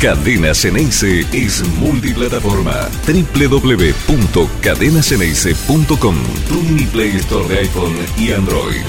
Cadena Ceneice es multiplataforma. www.cadenaceneice.com Tu mini Play Store de iPhone y Android.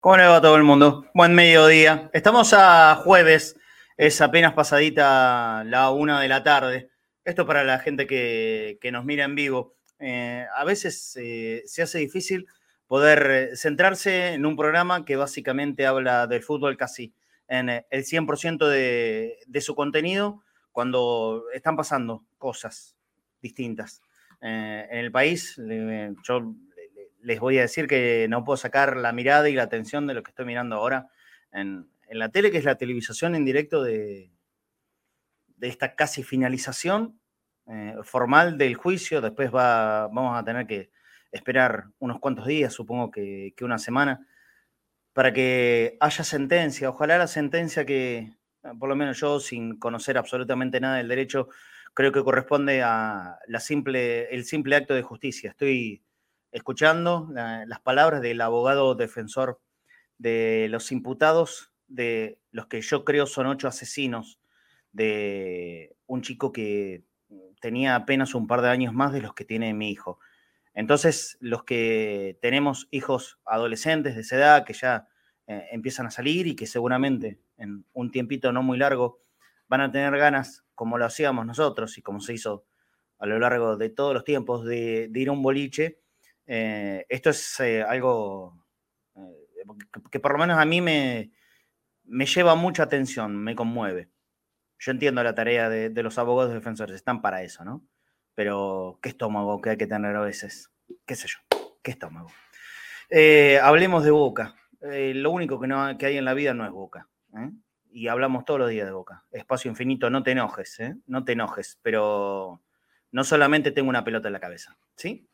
¿Cómo le va todo el mundo? Buen mediodía. Estamos a jueves, es apenas pasadita la una de la tarde. Esto para la gente que, nos mira en vivo. Eh, a veces eh, se hace difícil poder eh, centrarse en un programa que básicamente habla del fútbol casi en el 100% de, de, su contenido cuando están pasando cosas distintas. en el país, yo les voy a decir que no puedo sacar la mirada y la atención de lo que estoy mirando ahora en, la tele, que es la televisación en directo de, de esta casi finalización eh, formal del juicio. Después va, vamos a tener que esperar unos cuantos días, supongo que, una semana, para que haya sentencia. Ojalá la sentencia que, por lo menos yo, sin conocer absolutamente nada del derecho, creo que corresponde a la simple, el simple acto de justicia. Estoy escuchando las palabras del abogado defensor de los imputados, de los que yo creo son ocho asesinos, de un chico que tenía apenas un par de años más de los que tiene mi hijo. Entonces, los que tenemos hijos adolescentes de esa edad, que ya eh, empiezan a salir y que seguramente en un tiempito no muy largo van a tener ganas, como lo hacíamos nosotros y como se hizo a lo largo de todos los tiempos, de ir a un boliche, eh, esto es eh, algo que, por lo menos a mí me, lleva mucha atención, me conmueve. Yo entiendo la tarea de, los abogados defensores, están para eso, ¿no? Pero qué estómago que hay que tener a veces, qué sé yo, qué estómago. hablemos de boca. lo único que, no, que hay en la vida no es boca. Y hablamos todos los días de boca. Espacio infinito, no te enojes, no te enojes, pero no solamente tengo una pelota en la cabeza, ¿sí?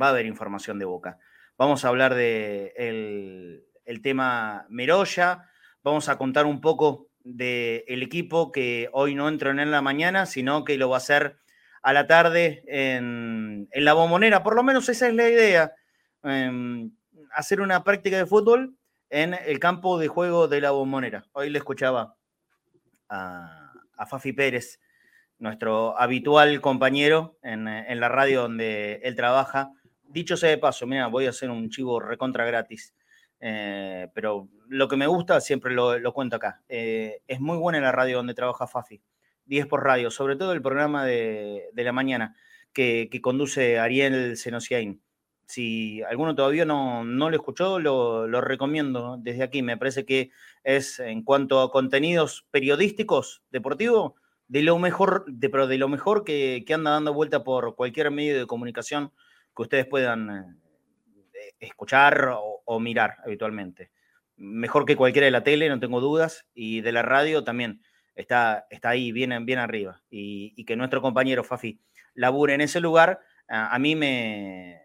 va a haber información de Boca. Vamos a hablar del de el tema Meroya, vamos a contar un poco del equipo que hoy no entró en la mañana, sino que lo va a hacer a la tarde en, la bombonera, por lo menos esa es la idea, em, hacer una práctica de fútbol en el campo de juego de la bombonera. Hoy le escuchaba a, a Fafi Pérez, nuestro habitual compañero en, en la radio donde él trabaja, dicho sea de paso, mira, voy a hacer un chivo recontra gratis. Eh, pero lo que me gusta, siempre lo, cuento acá. Eh, es muy buena la radio donde trabaja Fafi. 10 por radio, sobre todo el programa de, la mañana que, conduce Ariel Senosiain. Si alguno todavía no, lo escuchó, lo, recomiendo desde aquí. Me parece que es, en cuanto a contenidos periodísticos, deportivos, de lo mejor, de, pero de lo mejor que, que anda dando vuelta por cualquier medio de comunicación que ustedes puedan eh, escuchar o, mirar habitualmente. Mejor que cualquiera de la tele, no tengo dudas, y de la radio también está, está ahí, bien, bien arriba. Y, que nuestro compañero Fafi labure en ese lugar, a, mí me,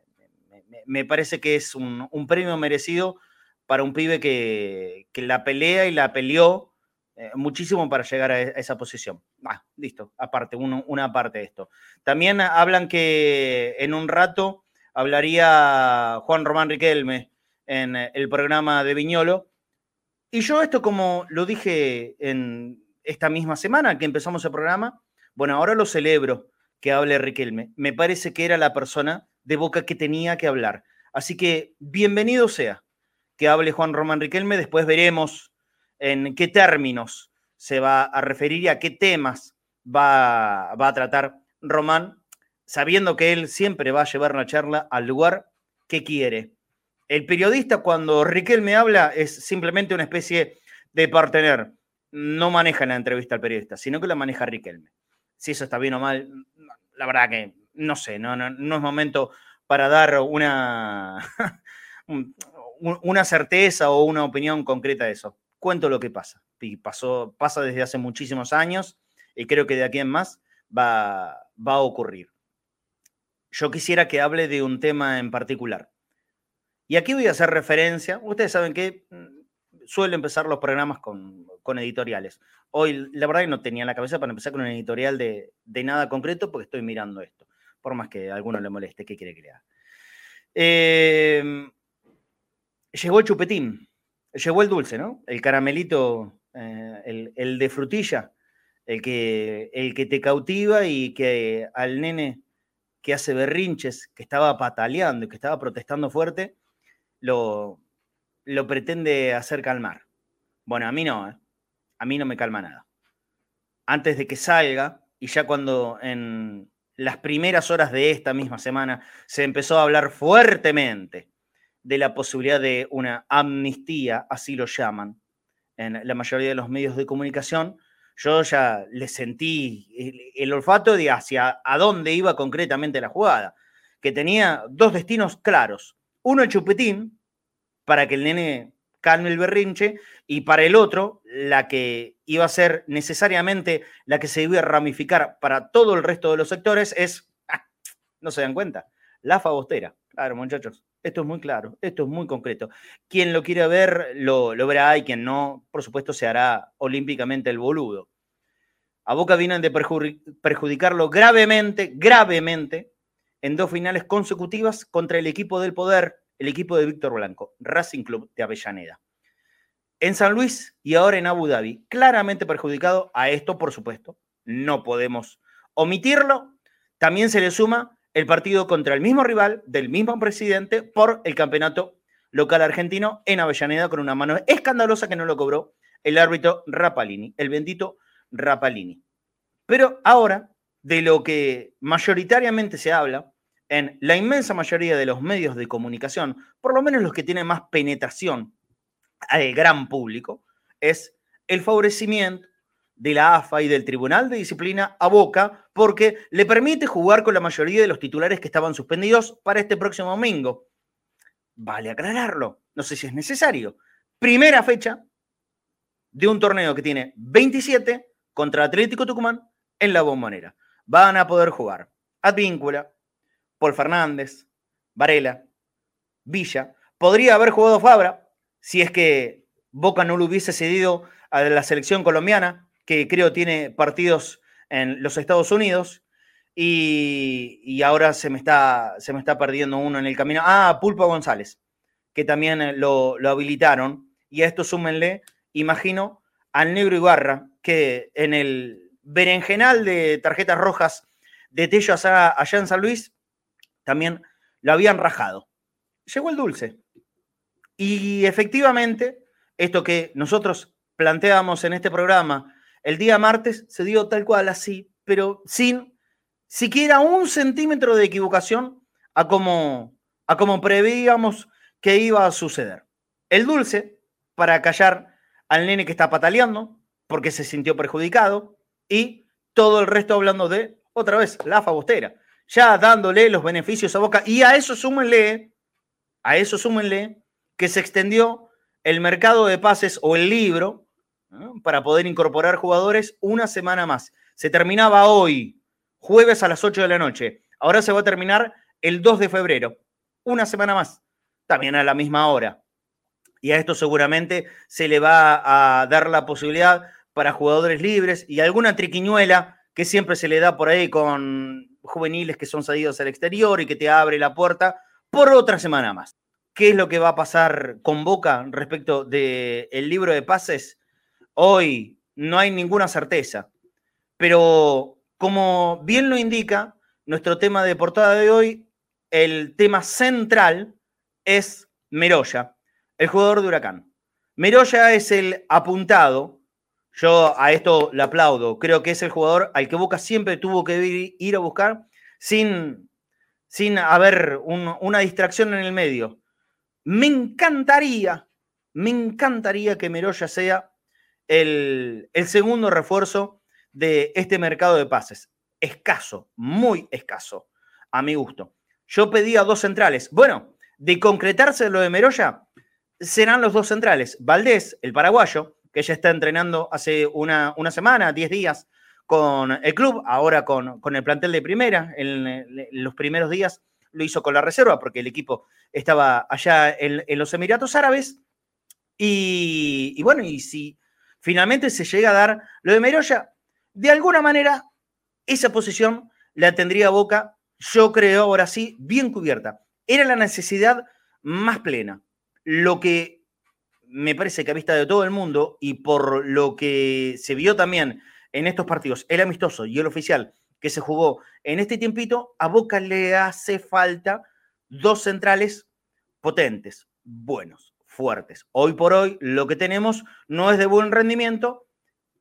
me, parece que es un, premio merecido para un pibe que, la pelea y la peleó eh, muchísimo para llegar a, esa posición. Ah, listo, aparte, una parte de esto. También hablan que en un rato hablaría Juan Román Riquelme en el programa de Viñolo. Y yo esto como lo dije en esta misma semana que empezamos el programa, bueno, ahora lo celebro que hable Riquelme. Me parece que era la persona de boca que tenía que hablar. Así que bienvenido sea que hable Juan Román Riquelme. Después veremos en qué términos se va a referir y a qué temas va, va a tratar Román sabiendo que él siempre va a llevar la charla al lugar que quiere. El periodista cuando Riquelme habla es simplemente una especie de partener. No maneja la entrevista al periodista, sino que la maneja Riquelme. Si eso está bien o mal, la verdad que no sé, no, no, es momento para dar una, una certeza o una opinión concreta de eso. Cuento lo que pasa. Y pasó, pasa desde hace muchísimos años y creo que de aquí en más va, va a ocurrir yo quisiera que hable de un tema en particular. Y aquí voy a hacer referencia, ustedes saben que mm, suelo empezar los programas con, editoriales. Hoy, la verdad que no tenía en la cabeza para empezar con un editorial de, nada concreto porque estoy mirando esto, por más que a alguno le moleste, ¿qué quiere que le haga? Em, llegó el chupetín, llegó el dulce, ¿no? El caramelito, eh, el, de frutilla, el que, el que te cautiva y que al nene que hace berrinches, que estaba pataleando y que estaba protestando fuerte, lo, lo pretende hacer calmar. Bueno, a mí no, ¿eh? a mí no me calma nada. Antes de que salga, y ya cuando en las primeras horas de esta misma semana se empezó a hablar fuertemente de la posibilidad de una amnistía, así lo llaman, en la mayoría de los medios de comunicación, yo ya le sentí el, olfato de hacia a dónde iba concretamente la jugada, que tenía dos destinos claros. Uno el chupetín, para que el nene calme el berrinche, y para el otro, la que iba a ser necesariamente la que se iba a ramificar para todo el resto de los sectores es, ah, no se dan cuenta, la fagostera. Claro, muchachos, esto es muy claro, esto es muy concreto. Quien lo quiera ver, lo, verá y quien no, por supuesto, se hará olímpicamente el boludo. A Boca vienen de perjudicarlo gravemente, gravemente, en dos finales consecutivas contra el equipo del poder, el equipo de Víctor Blanco, Racing Club de Avellaneda. En San Luis y ahora en Abu Dhabi, claramente perjudicado a esto, por supuesto, no podemos omitirlo. También se le suma el partido contra el mismo rival del mismo presidente por el campeonato local argentino en Avellaneda con una mano escandalosa que no lo cobró el árbitro Rapalini, el bendito Rapalini. Pero ahora, de lo que mayoritariamente se habla en la inmensa mayoría de los medios de comunicación, por lo menos los que tienen más penetración al gran público, es el favorecimiento de la AFA y del Tribunal de Disciplina a Boca porque le permite jugar con la mayoría de los titulares que estaban suspendidos para este próximo domingo. Vale aclararlo, no sé si es necesario. Primera fecha de un torneo que tiene 27 contra Atlético Tucumán en la bombonera. Van a poder jugar Advíncula, Paul Fernández, Varela, Villa. Podría haber jugado Fabra si es que Boca no lo hubiese cedido a la selección colombiana, que creo tiene partidos en los Estados Unidos. Y, ahora se me, está, se me está perdiendo uno en el camino. Ah, Pulpo González, que también lo, lo habilitaron. Y a esto súmenle, imagino, al negro Ibarra, que en el berenjenal de tarjetas rojas de Tello allá, en San Luis, también lo habían rajado. Llegó el dulce. Y efectivamente, esto que nosotros planteamos en este programa el día martes se dio tal cual así, pero sin siquiera un centímetro de equivocación a como, a como preveíamos que iba a suceder. El dulce, para callar al nene que está pataleando, porque se sintió perjudicado, y todo el resto hablando de, otra vez, la fagostera, ya dándole los beneficios a Boca, y a eso súmenle, a eso súmenle, que se extendió el mercado de pases o el libro para poder incorporar jugadores una semana más. Se terminaba hoy, jueves a las 8 de la noche. Ahora se va a terminar el 2 de febrero, una semana más, también a la misma hora. Y a esto seguramente se le va a dar la posibilidad para jugadores libres y alguna triquiñuela que siempre se le da por ahí con juveniles que son salidos al exterior y que te abre la puerta por otra semana más. ¿Qué es lo que va a pasar con Boca respecto del libro de pases? Hoy no hay ninguna certeza, pero como bien lo indica nuestro tema de portada de hoy, el tema central es Meroya, el jugador de Huracán. Meroya es el apuntado, yo a esto le aplaudo, creo que es el jugador al que Boca siempre tuvo que ir a buscar sin, sin haber una distracción en el medio. Me encantaría, me encantaría que Meroya sea el, segundo refuerzo de este mercado de pases. Escaso, muy escaso, a mi gusto. Yo pedía dos centrales. Bueno, de concretarse lo de Meroya, serán los dos centrales. Valdés, el paraguayo, que ya está entrenando hace una, semana, 10 días con el club, ahora con, con el plantel de primera. En, los primeros días lo hizo con la reserva porque el equipo estaba allá en, los Emiratos Árabes. Y, bueno, y si finalmente se llega a dar lo de Meroya, de alguna manera esa posición la tendría Boca, yo creo ahora sí, bien cubierta. Era la necesidad más plena. Lo que me parece que a vista de todo el mundo y por lo que se vio también en estos partidos, el amistoso y el oficial que se jugó en este tiempito, a Boca le hace falta dos centrales potentes, buenos, fuertes. Hoy por hoy lo que tenemos no es de buen rendimiento,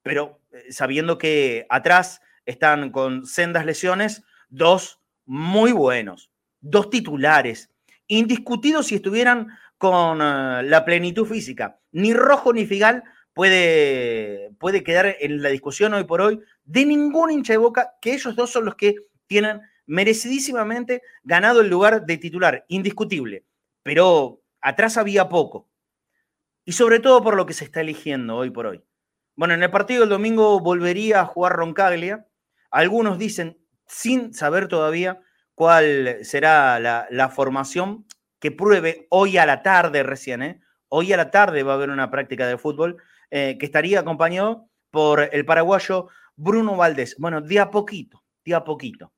pero eh, sabiendo que atrás están con sendas lesiones, dos muy buenos, dos titulares, indiscutidos si estuvieran con eh, la plenitud física. Ni Rojo ni Figal puede, puede quedar en la discusión hoy por hoy de ningún hincha de boca, que ellos dos son los que tienen merecidísimamente ganado el lugar de titular, indiscutible. Pero atrás había poco. Y sobre todo por lo que se está eligiendo hoy por hoy. Bueno, en el partido del domingo volvería a jugar Roncaglia. Algunos dicen, sin saber todavía cuál será la, formación que pruebe hoy a la tarde recién. ¿eh? Hoy a la tarde va a haber una práctica de fútbol eh, que estaría acompañado por el paraguayo Bruno Valdés. Bueno, de a poquito, de a poquito.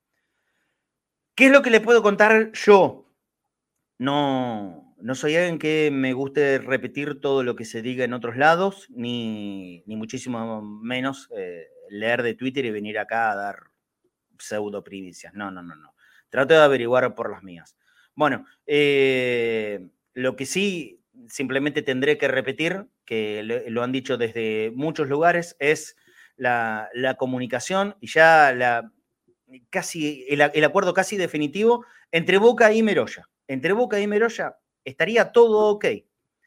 ¿Qué es lo que le puedo contar yo? No, no soy alguien que me guste repetir todo lo que se diga en otros lados, ni, muchísimo menos eh, leer de Twitter y venir acá a dar pseudo primicias. No, no, no, no. Trato de averiguar por las mías. Bueno, eh, lo que sí simplemente tendré que repetir, que lo han dicho desde muchos lugares, es la, comunicación y ya la, casi, el, acuerdo casi definitivo entre Boca y Meroya. Entre Boca y Meroya estaría todo ok.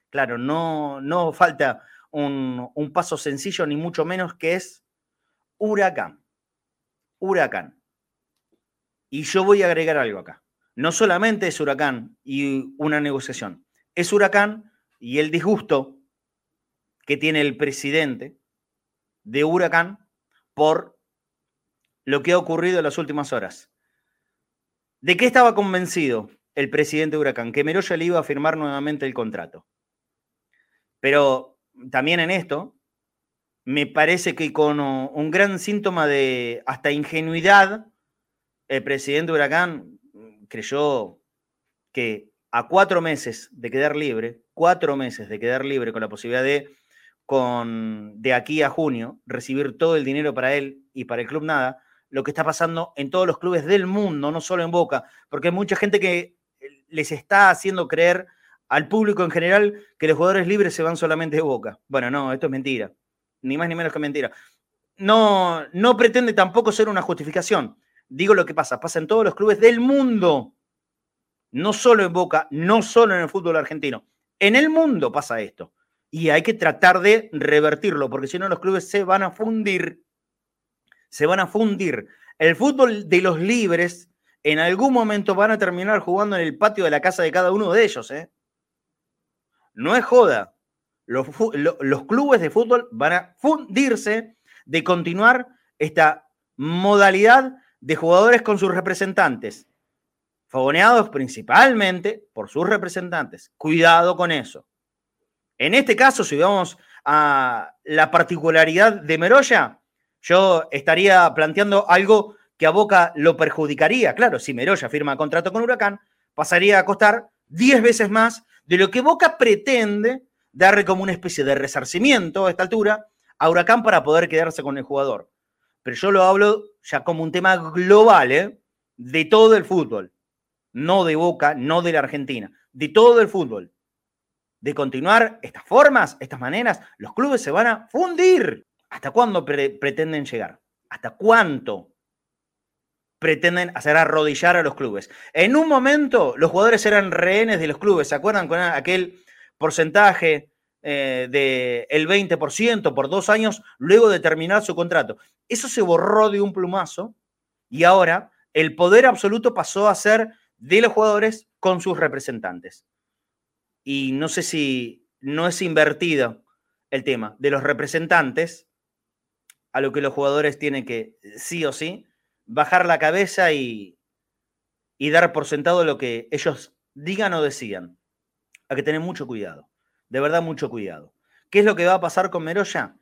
Claro, no, no falta un, un paso sencillo, ni mucho menos, que es huracán. Huracán. Y yo voy a agregar algo acá. No solamente es huracán y una negociación, es huracán y el disgusto que tiene el presidente de huracán por lo que ha ocurrido en las últimas horas. ¿De qué estaba convencido el presidente de Huracán? Que Meroya le iba a firmar nuevamente el contrato. Pero también en esto, me parece que con un gran síntoma de hasta ingenuidad, el presidente de Huracán creyó que a cuatro meses de quedar libre, cuatro meses de quedar libre con la posibilidad de, con, de aquí a junio, recibir todo el dinero para él y para el club nada, lo que está pasando en todos los clubes del mundo, no solo en Boca, porque hay mucha gente que les está haciendo creer al público en general que los jugadores libres se van solamente de Boca. Bueno, no, esto es mentira, ni más ni menos que mentira. No, no pretende tampoco ser una justificación. Digo lo que pasa, pasa en todos los clubes del mundo, no solo en Boca, no solo en el fútbol argentino. En el mundo pasa esto. Y hay que tratar de revertirlo, porque si no los clubes se van a fundir se van a fundir. El fútbol de los libres en algún momento van a terminar jugando en el patio de la casa de cada uno de ellos. ¿eh? No es joda. Los, clubes de fútbol van a fundirse de continuar esta modalidad de jugadores con sus representantes, fogoneados principalmente por sus representantes. Cuidado con eso. En este caso, si vamos a la particularidad de Meroya, yo estaría planteando algo que a Boca lo perjudicaría. Claro, si Meroya firma contrato con Huracán, pasaría a costar 10 veces más de lo que Boca pretende darle como una especie de resarcimiento a esta altura a Huracán para poder quedarse con el jugador. Pero yo lo hablo ya como un tema global, ¿eh? de todo el fútbol. No de Boca, no de la Argentina, de todo el fútbol. De continuar estas formas, estas maneras, los clubes se van a fundir. ¿Hasta cuándo pretenden llegar? ¿Hasta cuánto pretenden hacer arrodillar a los clubes? En un momento los jugadores eran rehenes de los clubes, ¿se acuerdan con aquel porcentaje eh, del 20% por dos años luego de terminar su contrato? Eso se borró de un plumazo y ahora el poder absoluto pasó a ser de los jugadores con sus representantes. Y no sé si no es invertido el tema de los representantes a lo que los jugadores tienen que, sí o sí, bajar la cabeza y, dar por sentado lo que ellos digan o decían. Hay que tener mucho cuidado, de verdad mucho cuidado. ¿Qué es lo que va a pasar con Meroya?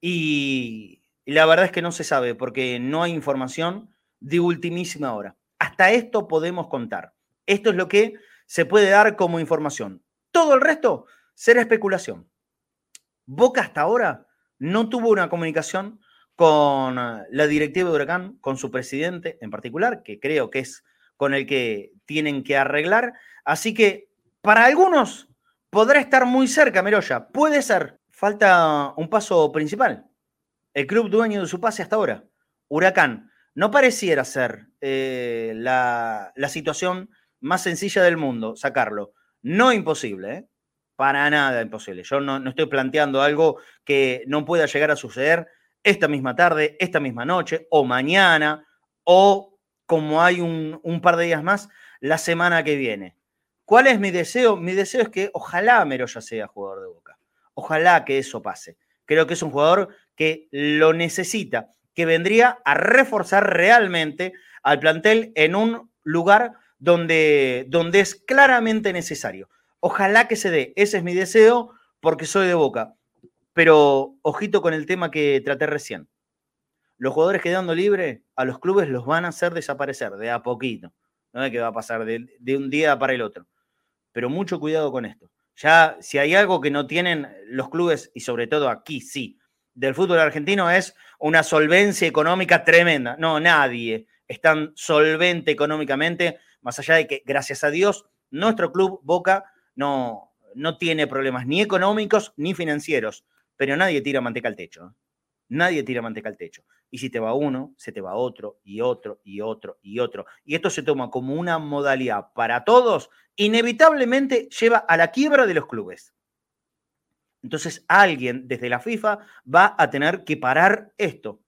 Y, y la verdad es que no se sabe porque no hay información de ultimísima hora. Hasta esto podemos contar. Esto es lo que se puede dar como información. Todo el resto será especulación. Boca hasta ahora no tuvo una comunicación con la directiva de Huracán, con su presidente en particular, que creo que es con el que tienen que arreglar. Así que para algunos podrá estar muy cerca Meroya, puede ser. Falta un paso principal. El club dueño de su pase hasta ahora, Huracán. No pareciera ser eh, la, situación más sencilla del mundo, sacarlo. No imposible, ¿eh? para nada imposible. Yo no, estoy planteando algo que no pueda llegar a suceder esta misma tarde, esta misma noche, o mañana, o como hay un, par de días más, la semana que viene. ¿Cuál es mi deseo? Mi deseo es que ojalá Meroya sea jugador de Boca. Ojalá que eso pase. Creo que es un jugador que lo necesita, que vendría a reforzar realmente al plantel en un lugar donde, donde es claramente necesario. Ojalá que se dé. Ese es mi deseo porque soy de Boca. Pero ojito con el tema que traté recién. Los jugadores quedando libres, a los clubes los van a hacer desaparecer de a poquito. No es que va a pasar de, un día para el otro. Pero mucho cuidado con esto. Ya, si hay algo que no tienen los clubes, y sobre todo aquí sí, del fútbol argentino, es una solvencia económica tremenda. No, nadie es tan solvente económicamente, más allá de que, gracias a Dios, nuestro club Boca no, no tiene problemas ni económicos ni financieros, pero nadie tira manteca al techo. ¿eh? Nadie tira manteca al techo. Y si te va uno, se te va otro y otro y otro y otro. Y esto se toma como una modalidad para todos, inevitablemente lleva a la quiebra de los clubes. Entonces alguien desde la FIFA va a tener que parar esto.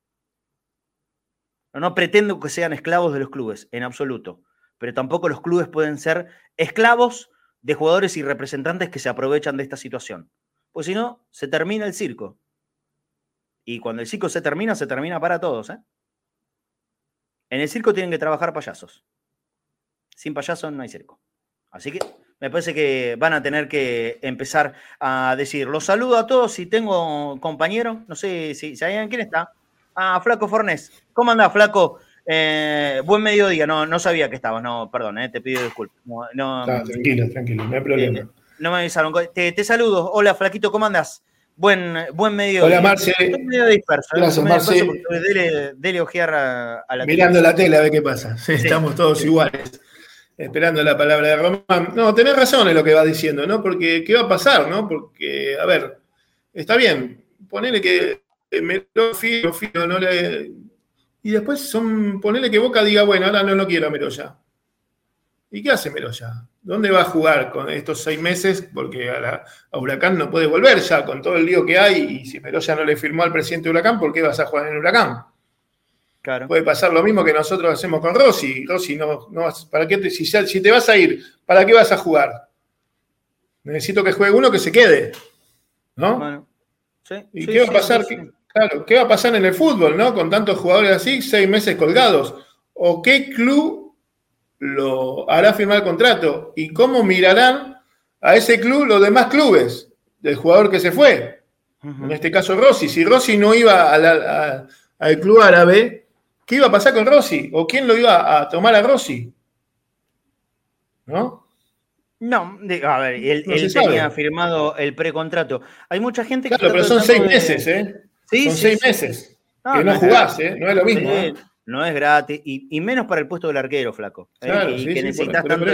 No, no pretendo que sean esclavos de los clubes, en absoluto. Pero tampoco los clubes pueden ser esclavos de jugadores y representantes que se aprovechan de esta situación. Pues si no, se termina el circo. Y cuando el circo se termina, se termina para todos. ¿eh? En el circo tienen que trabajar payasos. Sin payasos no hay circo. Así que me parece que van a tener que empezar a decir, los saludo a todos si tengo compañero, no sé si, si quién está. Ah, Flaco Fornés. ¿Cómo anda, Flaco? Eh, buen mediodía, no, no sabía que estabas, no, perdón, eh, te pido disculpas. No, tranquilo, tranquilo, no hay problema. Eh, no me avisaron. Te, te, saludo. Hola, Flaquito, ¿cómo andas? Buen, buen mediodía. Hola, Marce. Estoy medio disperso. Gracias, Marce. Dele, dele, ojear a, la Mirando la tele a ver qué pasa. Sí, estamos todos iguales. Esperando la palabra de Román. No, tenés razón en lo que va diciendo, ¿no? Porque, ¿qué va a pasar, no? Porque, a ver, está bien. Ponele que me lo fío, no le y después son, ponerle que Boca diga, bueno, ahora no lo quiero a Meroya. ¿Y qué hace Meroya? ¿Dónde va a jugar con estos seis meses? Porque a, Huracán no puede volver ya con todo el lío que hay. Y si Meroya no le firmó al presidente de Huracán, ¿por qué vas a jugar en Huracán? Claro. Puede pasar lo mismo que nosotros hacemos con Rossi. Rossi, no, no ¿para qué te, si, si, te vas a ir, ¿para qué vas a jugar? Necesito que juegue uno que se quede. ¿No? Bueno, sí, ¿Y qué va a pasar? Claro, ¿qué va a pasar en el fútbol, no? Con tantos jugadores así, seis meses colgados. ¿O qué club lo hará firmar el contrato? ¿Y cómo mirarán a ese club los demás clubes del jugador que se fue? En este caso Rossi. Si Rossi no iba al club árabe, ¿qué iba a pasar con Rossi? ¿O quién lo iba a tomar a Rossi? ¿No? No, a ver, él, tenía firmado el precontrato. Hay mucha gente que. Claro, pero son seis meses, ¿eh? Son seis meses. que no, jugás, ¿eh? No es lo mismo. ¿eh? No es gratis. Y, menos para el puesto del arquero, flaco. ¿eh? y que necesitas tanto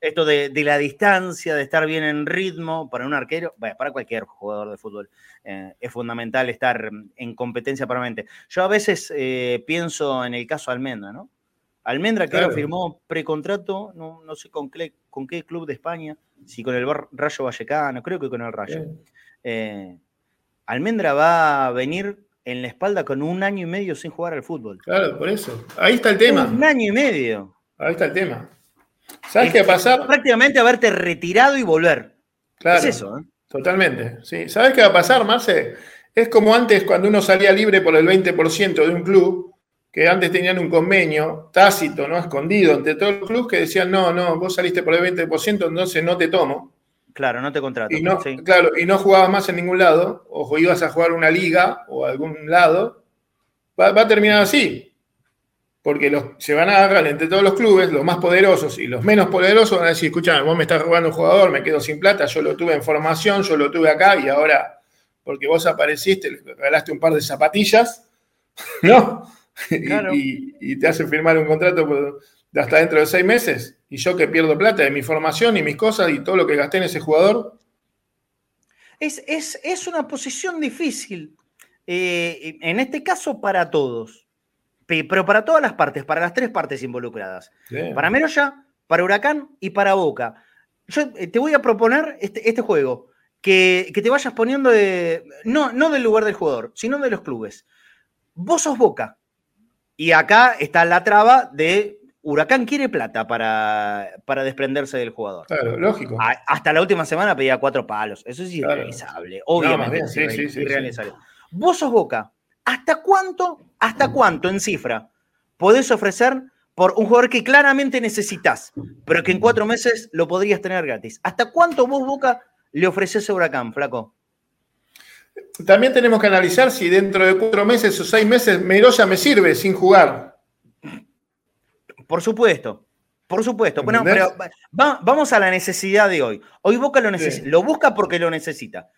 esto de, la distancia, de estar bien en ritmo para un arquero, para cualquier jugador de fútbol, es fundamental estar en competencia permanente. Yo a veces pienso en el caso Almendra, ¿no? Almendra que ahora firmó precontrato, no, no sé con qué, con qué club de España, si con el Rayo Vallecano, creo que con el Rayo. Almendra va a venir en la espalda con un año y medio sin jugar al fútbol. Claro, por eso. Ahí está el tema. Un año y medio. Ahí está el tema. ¿Sabes qué va a pasar? Prácticamente haberte retirado y volver. Claro. Es eso, ¿eh? Totalmente. Sí. ¿Sabes qué va a pasar, Marce? Es como antes cuando uno salía libre por el 20% de un club, que antes tenían un convenio tácito, ¿no? Escondido entre todos los clubes que decían, no, no, vos saliste por el 20%, entonces no te tomo. Claro, no te contrato. Y no, Claro, y no jugabas más en ningún lado, o ibas a jugar una liga o algún lado, va, a terminar así. Porque los, se van a agarrar entre todos los clubes, los más poderosos y los menos poderosos van a decir, escucha, vos me estás robando un jugador, me quedo sin plata, yo lo tuve en formación, yo lo tuve acá y ahora porque vos apareciste, le regalaste un par de zapatillas, ¿no? Y, te hace firmar un contrato hasta dentro de seis meses, y yo que pierdo plata de mi formación y mis cosas y todo lo que gasté en ese jugador. Es, es, una posición difícil, eh, en este caso para todos, pero para todas las partes, para las tres partes involucradas. Para Meroya, para Huracán y para Boca. Yo eh, te voy a proponer este, este juego, que, te vayas poniendo de, no, no del lugar del jugador, sino de los clubes. Vos sos Boca. Y acá está la traba de Huracán quiere plata para, para desprenderse del jugador. Claro, lógico. hasta la última semana pedía cuatro palos. Eso es irrealizable. Obviamente. es irrealizable. Vos sos Boca. ¿Hasta cuánto, hasta cuánto en cifra podés ofrecer por un jugador que claramente necesitas, pero que en cuatro meses lo podrías tener gratis? ¿Hasta cuánto vos, Boca, le ofreces a Huracán, flaco? También tenemos que analizar si dentro de cuatro meses o seis meses Meroya me sirve sin jugar. Por supuesto, por supuesto. Bueno, pero vamos a la necesidad de hoy. Hoy Boca lo necesita, lo busca porque lo necesita.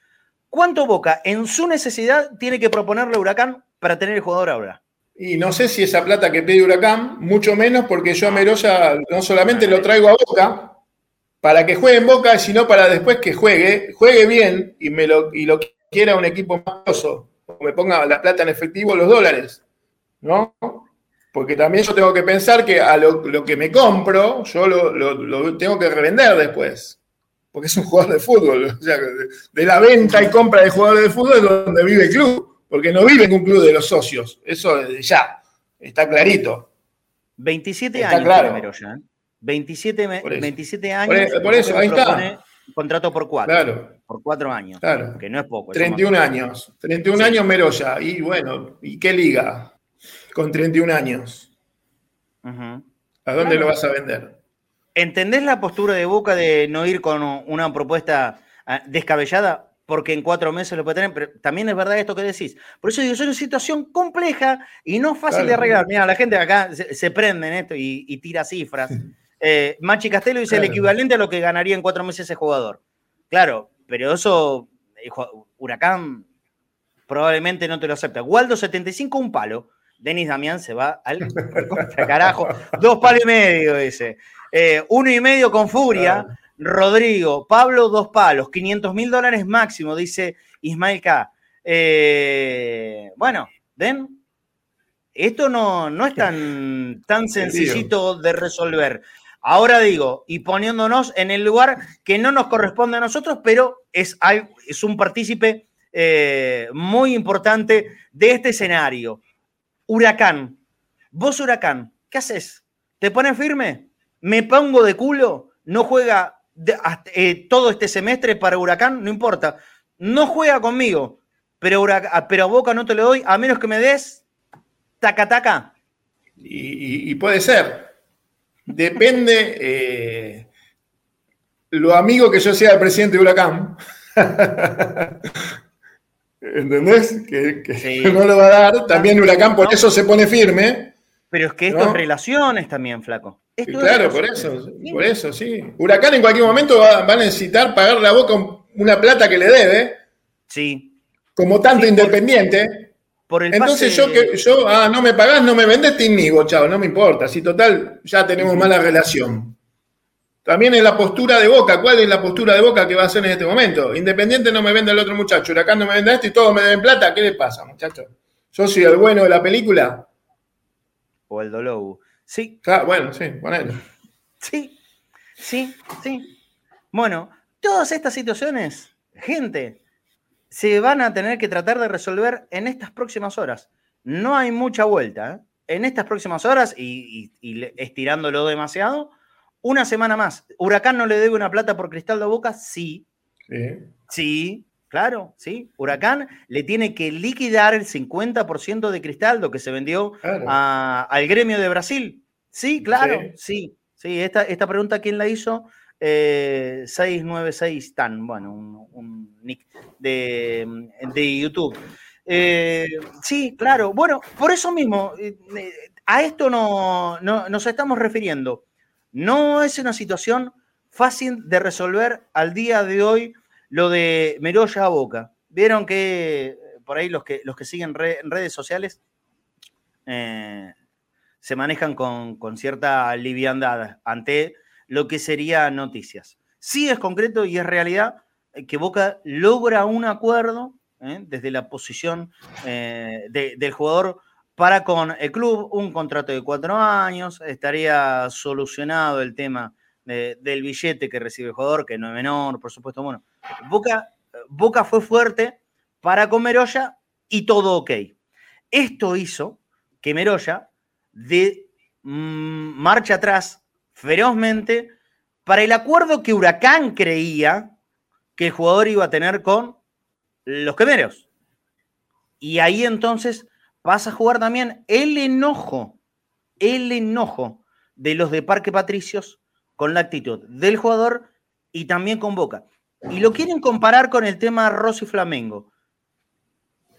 ¿Cuánto Boca en su necesidad tiene que proponerle a Huracán para tener el jugador ahora? Y no sé si esa plata que pide Huracán, mucho menos porque yo a Meroya no solamente lo traigo a Boca para que juegue en Boca, sino para después que juegue, juegue bien y, me lo, y lo quiera un equipo más o me ponga la plata en efectivo los dólares, ¿no? Porque también yo tengo que pensar que a lo, que me compro, yo lo, tengo que revender después. Porque es un jugador de fútbol. O sea, de, la venta y compra de jugadores de fútbol es donde vive el club. Porque no vive en un club de los socios. Eso ya. Está clarito. 27 años claro. primero ya. 27, 27 años. Por, eso, ahí está. Contrato por cuatro. Claro. Por cuatro años. Claro. Que no es poco. 31 años. 31 años Meroya. Y bueno, ¿y qué liga? Con 31 años. ¿A dónde lo vas a vender? ¿Entendés la postura de Boca de no ir con una propuesta ah, descabellada? Porque en cuatro meses lo puede tener, pero también es verdad esto que decís. Por eso digo, es una situación compleja y no fácil de arreglar. Mira, la gente acá se, prende en esto y, tira cifras. Eh, Machi Castelo dice el equivalente a lo que ganaría en cuatro meses ese jugador. Claro, pero eso, eh, Huracán probablemente no te lo acepta. Waldo 75, un palo. Denis Damián se va al carajo. Dos palos y medio ese. Eh, uno y medio con Furia. Rodrigo, Pablo, dos palos. 500 mil dólares máximo, dice Ismael K. Eh, bueno, ¿ven? Esto no, no es tan, tan sencillito de resolver. Ahora digo, y poniéndonos en el lugar que no nos corresponde a nosotros, pero es, es un partícipe eh, muy importante de este escenario. Huracán. Vos, Huracán, ¿qué haces? ¿Te pones firme? ¿Me pongo de culo? ¿No juega eh, todo este semestre para Huracán? No importa. No juega conmigo, pero, pero a Boca no te lo doy, a menos que me des taca taca. Y, puede ser. Depende eh, lo amigo que yo sea el presidente de Huracán. ¿Entendés? Que, no lo va a dar. También Huracán por eso se pone firme. Pero es que esto es relaciones también, flaco. claro, por eso, por eso, sí. Huracán en cualquier momento va, a necesitar pagar la boca una plata que le debe. Sí. Como tanto independiente. Por el Entonces yo que yo, ah, no me pagás, no me vendés, te inhibo, chao, no me importa. Si total, ya tenemos mala relación. También es la postura de Boca. ¿Cuál es la postura de Boca que va a hacer en este momento? Independiente no me vende el otro muchacho, Huracán no me vende esto y todos me den plata. ¿Qué le pasa, muchachos? ¿Yo soy el bueno de la película? O el Dolobu. Sí. bueno, sí, ponelo. Sí, sí, sí. Bueno, todas estas situaciones, gente, se van a tener que tratar de resolver en estas próximas horas. No hay mucha vuelta. ¿eh? En estas próximas horas, y estirándolo demasiado, una semana más. ¿Huracán no le debe una plata por Cristal de Boca? Sí. Sí. claro, sí. Huracán le tiene que liquidar el 50% de Cristaldo que se vendió al gremio de Brasil. Sí, claro, sí. Sí, esta, esta pregunta, ¿quién la hizo? 696 eh, Tan, bueno, un, nick de, YouTube. Eh, sí, claro. Bueno, por eso mismo, eh, a esto no, nos estamos refiriendo. No es una situación fácil de resolver al día de hoy lo de Meroya a Boca. vieron que por ahí los que, los que siguen en redes sociales eh, se manejan con, con, cierta liviandad ante lo que sería noticias. Sí es concreto y es realidad que Boca logra un acuerdo ¿eh? desde la posición eh, del jugador para con el club, un contrato de cuatro años, estaría solucionado el tema del billete que recibe el jugador, que no es menor, por supuesto. Bueno, Boca, Boca fue fuerte para con Meroya y todo ok. Esto hizo que Meroya de mm, marcha atrás ferozmente para el acuerdo que Huracán creía que el jugador iba a tener con los quemeros. Y ahí entonces pasa a jugar también el enojo, el enojo de los de Parque Patricios con la actitud del jugador y también con Boca. Y lo quieren comparar con el tema Rossi Flamengo.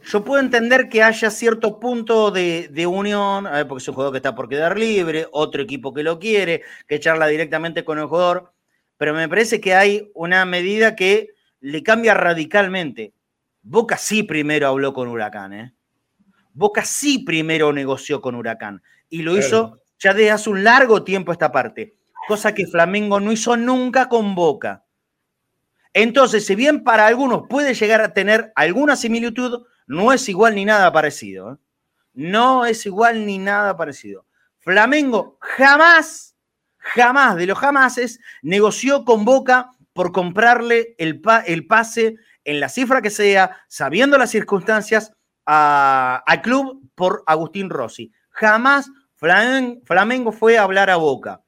Yo puedo entender que haya cierto punto de, unión, porque es un jugador que está por quedar libre, otro equipo que lo quiere, que charla directamente con el jugador, pero me parece que hay una medida que le cambia radicalmente. Boca sí primero habló con Huracán, ¿eh? Boca sí primero negoció con Huracán y lo hizo ya desde hace un largo tiempo esta parte, cosa que Flamengo no hizo nunca con Boca. Entonces, si bien para algunos puede llegar a tener alguna similitud, no es igual ni nada parecido. ¿eh? No es igual ni nada parecido. Flamengo jamás, jamás de los jamases negoció con Boca por comprarle el, el pase en la cifra que sea, sabiendo las circunstancias, al club por Agustín Rossi. Jamás Flamengo fue a hablar a Boca.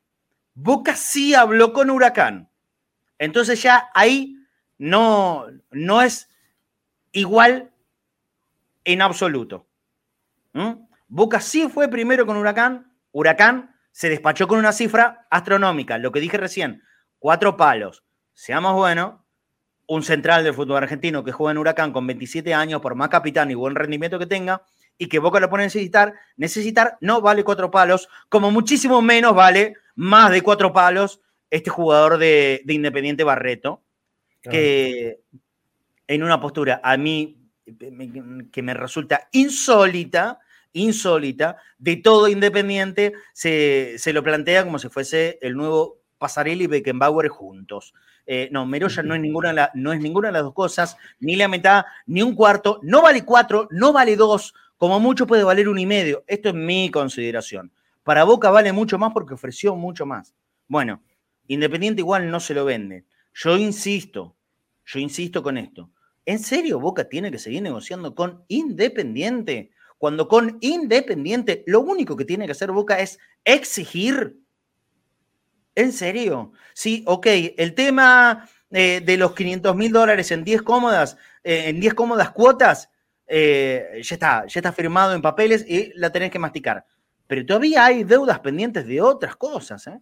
Boca sí habló con Huracán. Entonces ya ahí no, no es igual en absoluto. ¿Mm? Boca sí fue primero con Huracán. Huracán se despachó con una cifra astronómica, lo que dije recién, cuatro palos. Seamos buenos, un central del fútbol argentino que juega en Huracán con 27 años, por más capitán y buen rendimiento que tenga, y que Boca lo pone a necesitar, necesitar no vale cuatro palos, como muchísimo menos vale más de cuatro palos este jugador de, Independiente Barreto, que en una postura a mí que me resulta insólita, insólita, de todo Independiente, se, se lo plantea como si fuese el nuevo Pasarelli y Beckenbauer juntos. Eh, no, Meroya no es, ninguna, no es ninguna de las dos cosas, ni la mitad, ni un cuarto, no vale cuatro, no vale dos, como mucho puede valer un y medio. Esto es mi consideración. Para Boca vale mucho más porque ofreció mucho más. Bueno, Independiente igual no se lo vende. Yo insisto, yo insisto con esto. ¿En serio Boca tiene que seguir negociando con Independiente? Cuando con Independiente lo único que tiene que hacer Boca es exigir ¿En serio? Sí, ok. El tema eh, de los 500 mil dólares en 10 cómodas, eh, en 10 cómodas cuotas, eh, ya está, ya está firmado en papeles y la tenés que masticar. Pero todavía hay deudas pendientes de otras cosas, ¿eh?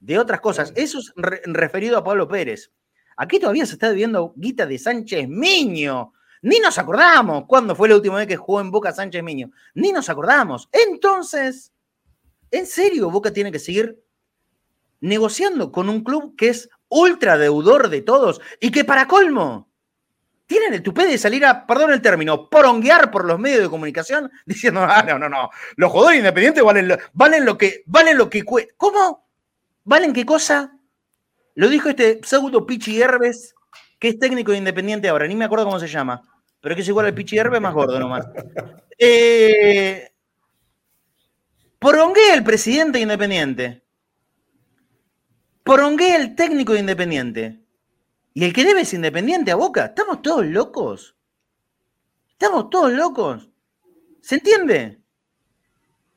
De otras cosas. Eso es referido a Pablo Pérez. Aquí todavía se está debiendo guita de Sánchez Miño. Ni nos acordamos cuándo fue la última vez que jugó en Boca Sánchez Miño. Ni nos acordamos. Entonces, ¿en serio Boca tiene que seguir negociando con un club que es ultra deudor de todos y que para colmo tienen el tupé de salir a, perdón el término, poronguear por los medios de comunicación diciendo, ah, no, no, no, los jugadores independientes valen lo, valen lo que, valen lo que ¿Cómo? ¿Valen qué cosa? Lo dijo este pseudo Pichi Herbes, que es técnico de Independiente ahora, ni me acuerdo cómo se llama, pero que es igual al Pichi Herbes más gordo nomás. Eh, poronguea el presidente Independiente. Porongué el técnico de Independiente. Y el que debe es Independiente a Boca. ¿Estamos todos locos? ¿Estamos todos locos? ¿Se entiende?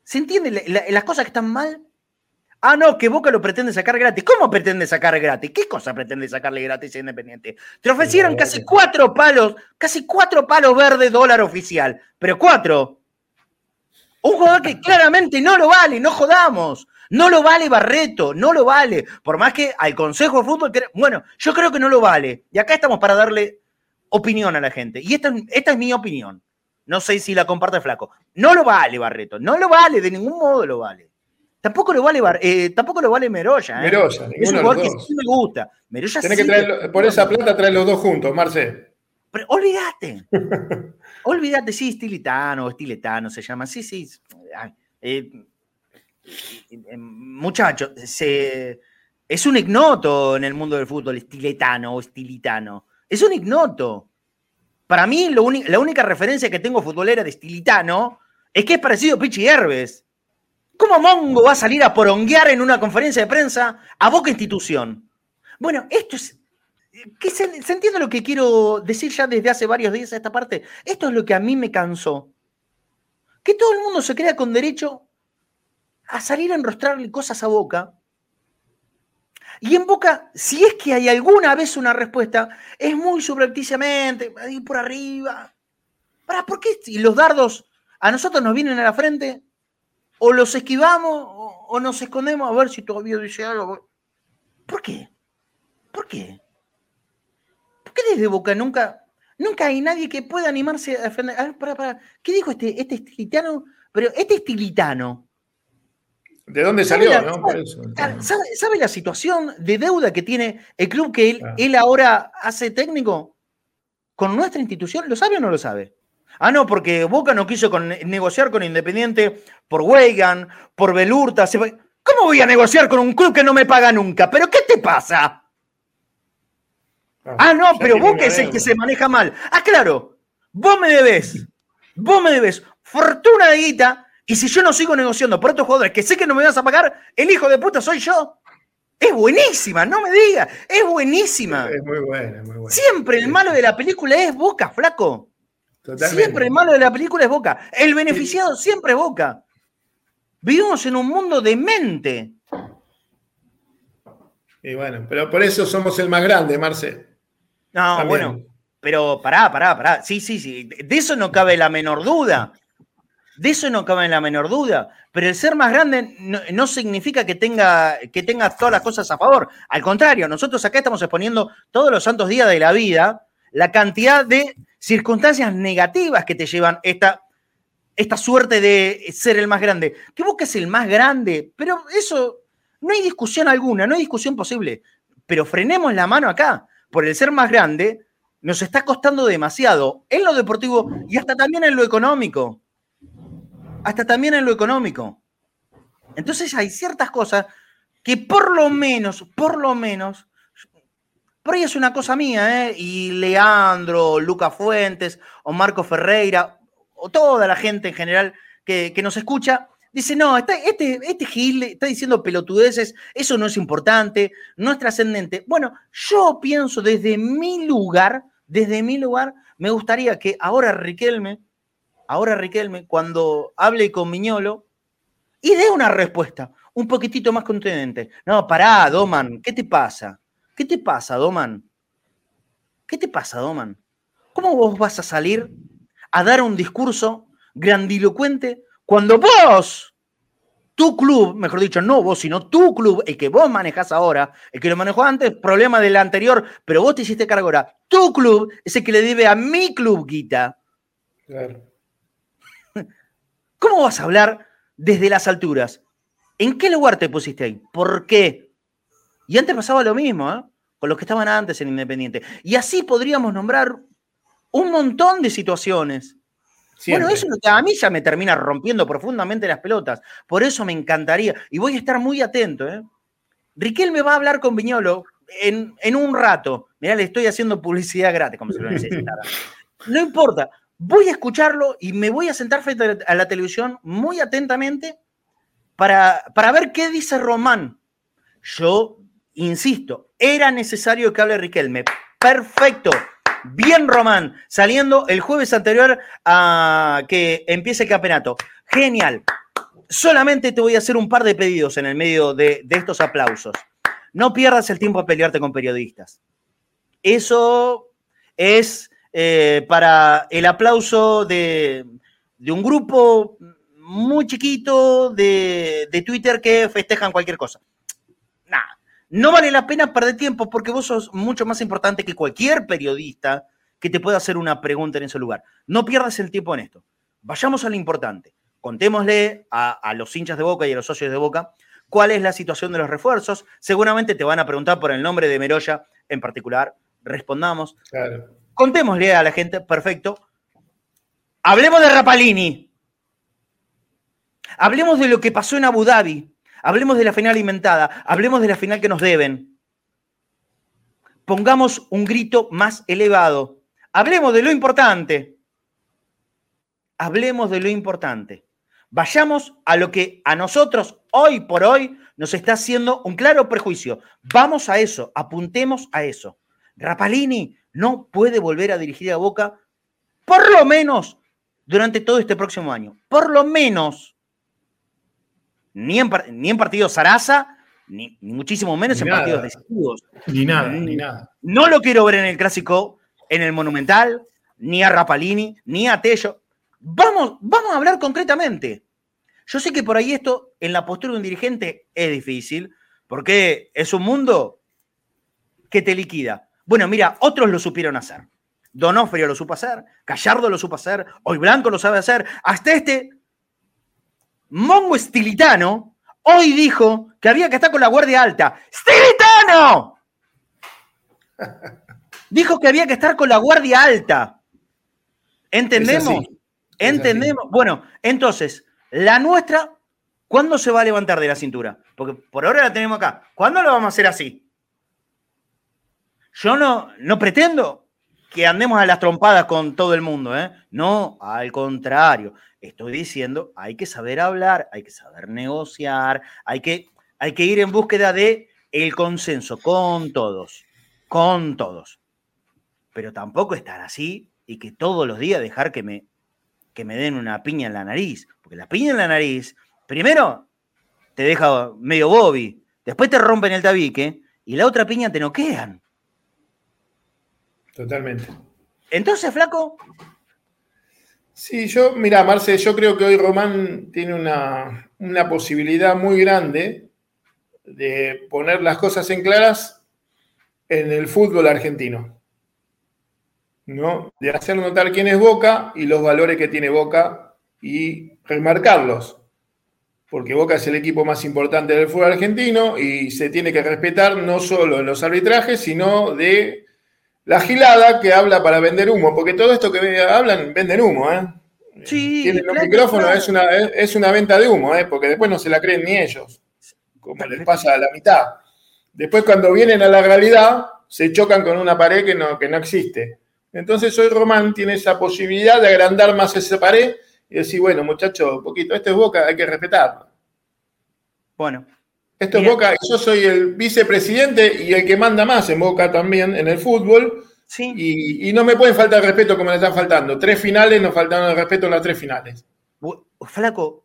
¿Se entiende las cosas que están mal? Ah, no, que Boca lo pretende sacar gratis. ¿Cómo pretende sacar gratis? ¿Qué cosa pretende sacarle gratis a Independiente? Te ofrecieron casi cuatro palos, casi cuatro palos verdes dólar oficial. Pero cuatro. Un jugador que claramente no lo vale, no jodamos. No lo vale Barreto, no lo vale. Por más que al Consejo de Fútbol, bueno, yo creo que no lo vale. Y acá estamos para darle opinión a la gente. Y esta, esta es mi opinión. No sé si la comparte Flaco. No lo vale Barreto, no lo vale, de ningún modo lo vale. Tampoco lo vale, eh, tampoco lo vale Meroya. ¿eh? Meroya, es un jugador que sí me gusta. Meroya Tiene que traer, por esa plata traer los dos juntos, Marce. Pero olvídate. olvídate, sí, estilitano, estiletano se llama. Sí, sí. Eh, eh, muchacho, es un ignoto en el mundo del fútbol, estiletano o estilitano. Es un ignoto. Para mí, la única referencia que tengo futbolera de estilitano es que es parecido a Pichi Herbes. ¿Cómo Mongo va a salir a poronguear en una conferencia de prensa a Boca Institución? Bueno, esto es. Que se, se, entiende lo que quiero decir ya desde hace varios días a esta parte. Esto es lo que a mí me cansó. Que todo el mundo se crea con derecho a salir a enrostrarle cosas a Boca. Y en Boca, si es que hay alguna vez una respuesta, es muy subrepticiamente, ahí por arriba. ¿Para por qué? Y los dardos a nosotros nos vienen a la frente, o los esquivamos o, nos escondemos a ver si todavía dice algo. ¿Por qué? ¿Por qué? ¿Por qué desde Boca nunca, nunca hay nadie que pueda animarse a defender? A ver, para. ¿Qué dijo este, este estilitano? Pero este estilitano. ¿De dónde salió? Sabe, la situación de deuda que tiene el club que él, él ahora hace técnico con nuestra institución? ¿Lo sabe o no lo sabe? Ah, no, porque Boca no quiso negociar con Independiente por Weigan, por Belurta. ¿Cómo voy a negociar con un club que no me paga nunca? ¿Pero qué te pasa? Ah, ah no, pero Boca es el que se maneja mal. Ah, claro, vos me debes, vos me debes fortuna de guita, y si yo no sigo negociando por otros jugadores que sé que no me vas a pagar, el hijo de puta soy yo. Es buenísima, no me digas, es buenísima. Es muy buena, muy buena. Siempre el malo de la película es Boca, flaco. Siempre el malo de la película es Boca. El beneficiado siempre es Boca. Vivimos en un mundo demente. Y bueno, pero por eso somos el más grande, Marce. No, bueno, pero pará, pará, pará. Sí, sí, sí. De eso no cabe la menor duda. De eso no cabe la menor duda. Pero el ser más grande no, significa que tenga, que tenga todas las cosas a favor. Al contrario, nosotros acá estamos exponiendo todos los santos días de la vida la cantidad de circunstancias negativas que te llevan esta, esta suerte de ser el más grande. Que busques el más grande, pero eso no hay discusión alguna, no hay discusión posible. Pero frenemos la mano acá. Por el ser más grande, nos está costando demasiado en lo deportivo y hasta también en lo económico. Hasta también en lo económico. Entonces hay ciertas cosas que por lo menos, por lo menos, por ahí es una cosa mía, ¿eh? Y Leandro, Luca Fuentes, o Marco Ferreira, o toda la gente en general que, nos escucha, dice, no, este, este Gil está diciendo pelotudeces, eso no es importante, no es trascendente. Bueno, yo pienso desde mi lugar, desde mi lugar, me gustaría que ahora Riquelme, ahora Riquelme, cuando hable con Miñolo, y dé una respuesta un poquitito más contundente. No, pará, Doman, ¿qué te pasa? ¿Qué te pasa, Doman? ¿Qué te pasa, Doman? ¿Cómo vos vas a salir a dar un discurso grandilocuente cuando vos, tu club, mejor dicho, no vos, sino tu club, el que vos manejás ahora, el que lo manejó antes, problema del anterior, pero vos te hiciste cargo ahora, tu club es el que le debe a mi club guita. Claro. ¿Cómo vas a hablar desde las alturas? ¿En qué lugar te pusiste ahí? ¿Por qué? Y antes pasaba lo mismo, ¿eh? con los que estaban antes en Independiente. Y así podríamos nombrar un montón de situaciones. Bueno, eso es lo que a mí ya me termina rompiendo profundamente las pelotas. Por eso me encantaría, y voy a estar muy atento. ¿eh? Riquel me va a hablar con Viñolo en, en un rato. Mirá, le estoy haciendo publicidad gratis, como si lo necesitara. No importa, voy a escucharlo y me voy a sentar frente a la televisión muy atentamente para, para ver qué dice Román. Yo Insisto, era necesario que hable Riquelme. Perfecto. Bien, Román, saliendo el jueves anterior a que empiece el campeonato. Genial. Solamente te voy a hacer un par de pedidos en el medio de, estos aplausos. No pierdas el tiempo a pelearte con periodistas. Eso es eh, para el aplauso de, un grupo muy chiquito de, Twitter que festejan cualquier cosa. Nada. No vale la pena perder tiempo porque vos sos mucho más importante que cualquier periodista que te pueda hacer una pregunta en ese lugar. No pierdas el tiempo en esto. Vayamos a lo importante. Contémosle a, los hinchas de Boca y a los socios de Boca cuál es la situación de los refuerzos. Seguramente te van a preguntar por el nombre de Meroya en particular. Respondamos. Contémosle a la gente, perfecto. Hablemos de Rapalini. Hablemos de lo que pasó en Abu Dhabi. Hablemos de la final inventada. Hablemos de la final que nos deben. Pongamos un grito más elevado. Hablemos de lo importante. Hablemos de lo importante. Vayamos a lo que a nosotros hoy por hoy nos está haciendo un claro perjuicio. Vamos a eso, apuntemos a eso. Rapalini no puede volver a dirigir a Boca, por lo menos durante todo este próximo año. Por lo menos. Ni en, ni en partidos Sarasa, ni, muchísimo menos en partidos decisivos. Ni nada, ni nada. No lo quiero ver en el clásico, en el Monumental, ni a Rapalini, ni a Tello. Vamos, vamos a hablar concretamente. Yo sé que por ahí esto en la postura de un dirigente es difícil, porque es un mundo que te liquida. Bueno, mira, otros lo supieron hacer. Donofrio lo supo hacer, Gallardo lo supo hacer, Hoy Blanco lo sabe hacer, hasta este mongo estilitano hoy dijo que había que estar con la guardia alta. ¡Stilitano! Dijo que había que estar con la guardia alta. ¿Entendemos? ¿Entendemos? Bueno, entonces, la nuestra, ¿cuándo se va a levantar de la cintura? Porque por ahora la tenemos acá. ¿Cuándo lo vamos a hacer así? Yo no, no pretendo que andemos a las trompadas con todo el mundo, ¿eh? No, al contrario. Estoy diciendo, hay que saber hablar, hay que saber negociar, hay que, hay que ir en búsqueda de el consenso con todos, con todos. Pero tampoco estar así y que todos los días dejar que me que me den una piña en la nariz. Porque la piña en la nariz, primero te deja medio bobby, después te rompen el tabique y la otra piña te noquean. Totalmente. Entonces, flaco. Sí, yo, mira, Marce, yo creo que hoy Román tiene una, una posibilidad muy grande de poner las cosas en claras en el fútbol argentino. ¿no? De hacer notar quién es Boca y los valores que tiene Boca y remarcarlos. Porque Boca es el equipo más importante del fútbol argentino y se tiene que respetar no solo en los arbitrajes, sino de la gilada que habla para vender humo. Porque todo esto que hablan, venden humo, ¿eh? Sí, Tienen los micrófonos, es una, es una venta de humo, ¿eh? porque después no se la creen ni ellos, como les pasa a la mitad. Después cuando vienen a la realidad, se chocan con una pared que no, que no existe. Entonces hoy Román tiene esa posibilidad de agrandar más esa pared y decir, bueno, muchachos, poquito, esto es Boca, hay que respetarlo. Bueno. Esto es Boca, yo soy el vicepresidente y el que manda más en Boca también en el fútbol. Sí. Y, no me pueden faltar respeto como le están faltando. Tres finales, nos faltaron el respeto en las tres finales. Flaco,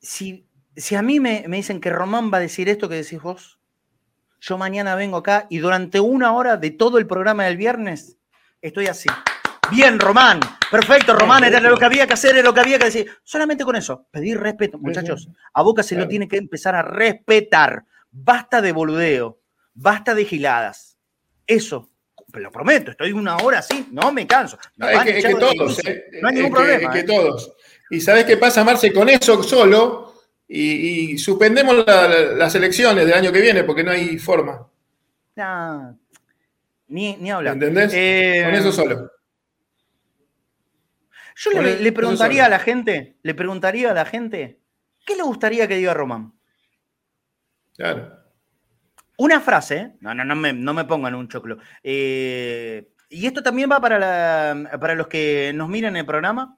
si, si a mí me, me dicen que Román va a decir esto que decís vos, yo mañana vengo acá y durante una hora de todo el programa del viernes Estoy así. Bien, Román. Perfecto, Román. Era lo que había que hacer, era lo que había que decir. Solamente con eso, pedir respeto. Muchachos, a Boca se lo tiene que empezar a respetar. Basta de boludeo. Basta de giladas. Eso. Lo prometo, estoy una hora así, no me canso. es, que, todos, eh, no hay ningún problema. Que, ¿eh? todos. Y ¿sabes qué pasa, Marce? Con eso solo, y, suspendemos las elecciones del año que viene porque no hay forma. Ni, ni hablar. ¿Entendés? Eh, Con eso solo. Yo le, preguntaría a la gente, le preguntaría a la gente, ¿qué le gustaría que diga Román? Claro. Una frase, ¿eh? no, no, no me, no me pongan un choclo. Eh, y esto también va para, para los que nos miran el programa,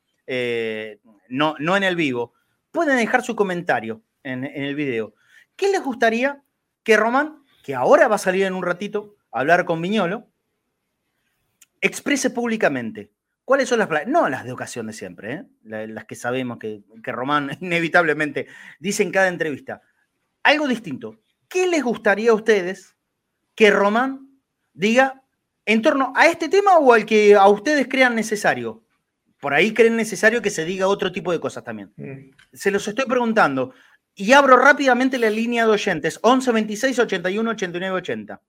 no, no en el vivo. Pueden dejar su comentario en, en el video. ¿Qué les gustaría que Román, que ahora va a salir en un ratito, hablar con Viñolo, exprese públicamente cuáles son las no las de ocasión de siempre, ¿eh? las que sabemos que, que Román inevitablemente dice en cada entrevista. Algo distinto. ¿Qué les gustaría a ustedes que Román diga en torno a este tema o al que a ustedes crean necesario? Por ahí creen necesario que se diga otro tipo de cosas también. Mm. Se los estoy preguntando. Y abro rápidamente la línea de oyentes. 11 26 81 89 80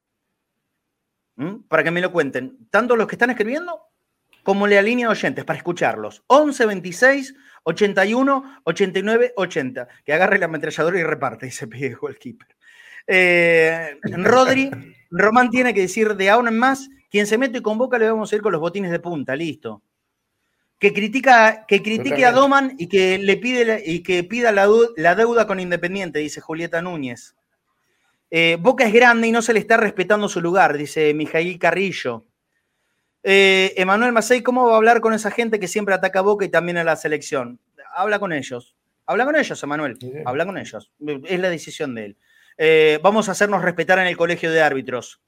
para que me lo cuenten, tanto los que están escribiendo como la línea de oyentes, para escucharlos. 11 26 81 89 80. Que agarre la ametralladora y reparte, y se pide el keeper. Eh, Rodri, Román tiene que decir de ahora en más Quien se mete con Boca le vamos a ir con los botines de punta, listo. Que, critica, que critique a Doman y que le pide y que pida la, deuda con Independiente, dice Julieta Núñez. Eh, Boca es grande y no se le está respetando su lugar, dice Mijail Carrillo. Eh, Emanuel Macei, ¿cómo va a hablar con esa gente que siempre ataca a Boca y también a la selección? Habla con ellos. Habla con ellos, Emanuel. Habla con ellos. Es la decisión de él. Eh, vamos a hacernos respetar en el colegio de árbitros.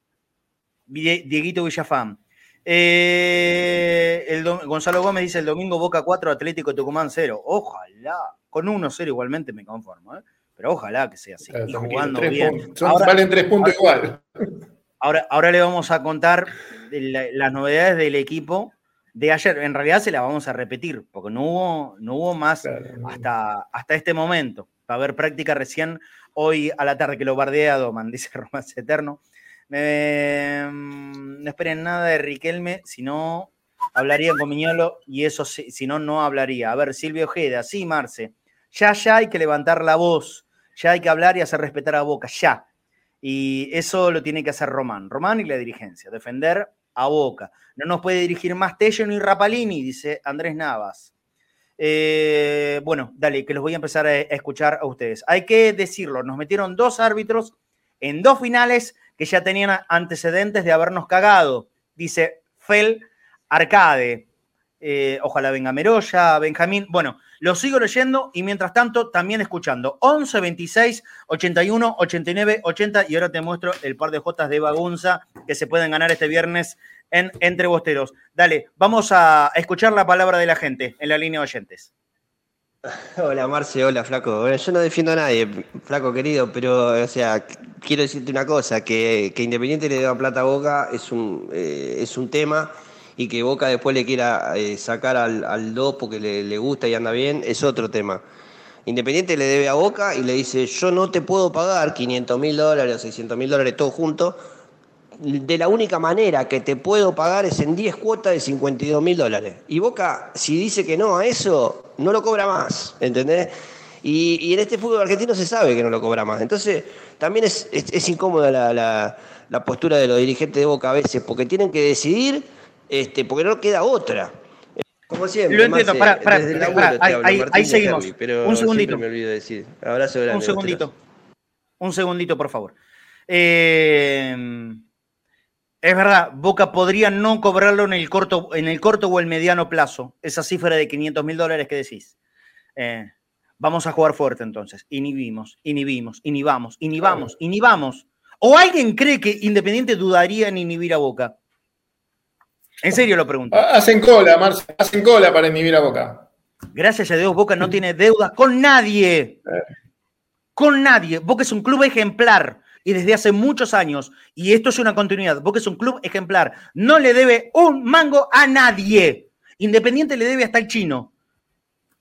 Dieguito Villafán. Eh, Gonzalo Gómez dice el domingo Boca 4, Atlético Tucumán 0. Ojalá. Con 1-0 igualmente me conformo. ¿eh? Pero ojalá que sea así. jugando bien. valen tres puntos igual. Ahora, ahora le vamos a contar las novedades del equipo de ayer. En realidad se las vamos a repetir, porque no hubo, no hubo más hasta, hasta este momento. Va a haber práctica recién hoy a la tarde que lo bardea Doman, dice Romance Eterno. no esperen nada de Riquelme, si no hablaría con Miñolo y eso si, no, no hablaría. A ver, Silvio Ojeda, sí, Marce. Ya, ya hay que levantar la voz, ya hay que hablar y hacer respetar a Boca, ya. Y eso lo tiene que hacer Román, Román y la dirigencia, defender a Boca. No nos puede dirigir más Tello ni Rapalini, dice Andrés Navas. Eh, bueno, dale, que los voy a empezar a, escuchar a ustedes. Hay que decirlo, nos metieron dos árbitros en dos finales que ya tenían antecedentes de habernos cagado, dice Fel Arcade. Eh, ojalá venga Meroya, Benjamín. Bueno, lo sigo leyendo y mientras tanto también escuchando. 11, 26, 81, 89, 80 y ahora te muestro el par de Jotas de Bagunza que se pueden ganar este viernes en Entre Bosteros. Dale, vamos a escuchar la palabra de la gente en la línea de oyentes. Hola Marce, hola Flaco. yo no defiendo a nadie, Flaco querido, pero o sea, quiero decirte una cosa, que, Independiente le deba plata a Boca es un, eh, es un tema y que Boca después le quiera eh, sacar al, al 2 porque le, gusta y anda bien, es otro tema. Independiente le debe a Boca y le dice, yo no te puedo pagar 500 mil dólares o 600 mil dólares todo junto, de la única manera que te puedo pagar es en 10 cuotas de 52 mil dólares. Y Boca, si dice que no a eso, no lo cobra más, ¿entendés? Y, en este fútbol argentino se sabe que no lo cobra más. Entonces, también es, es, incómoda la, la postura de los dirigentes de Boca a veces, porque tienen que decidir este, porque no queda otra. Como siempre. Lo entiendo, para, para, ahí, seguimos. un segundito. Me olvido decir. Abrazo grande. Un segundito. Un segundito, por favor. Eh, es verdad, Boca podría no cobrarlo en el corto, en el corto o el mediano plazo, esa cifra de 500 mil dólares que decís. Eh, vamos a jugar fuerte entonces. Inhibimos, inhibimos, inhibamos, inhibamos, inhibamos. ¿O alguien cree que Independiente dudaría en inhibir a Boca? En serio lo pregunto. Ah, hacen cola, Marcia, hacen cola para inhibir a Boca. Gracias a Dios, Boca no tiene deudas con nadie. Con nadie. Boca es un club ejemplar y desde hace muchos años, y esto es una continuidad, Boca es un club ejemplar. No le debe un mango a nadie. Independiente le debe hasta el chino.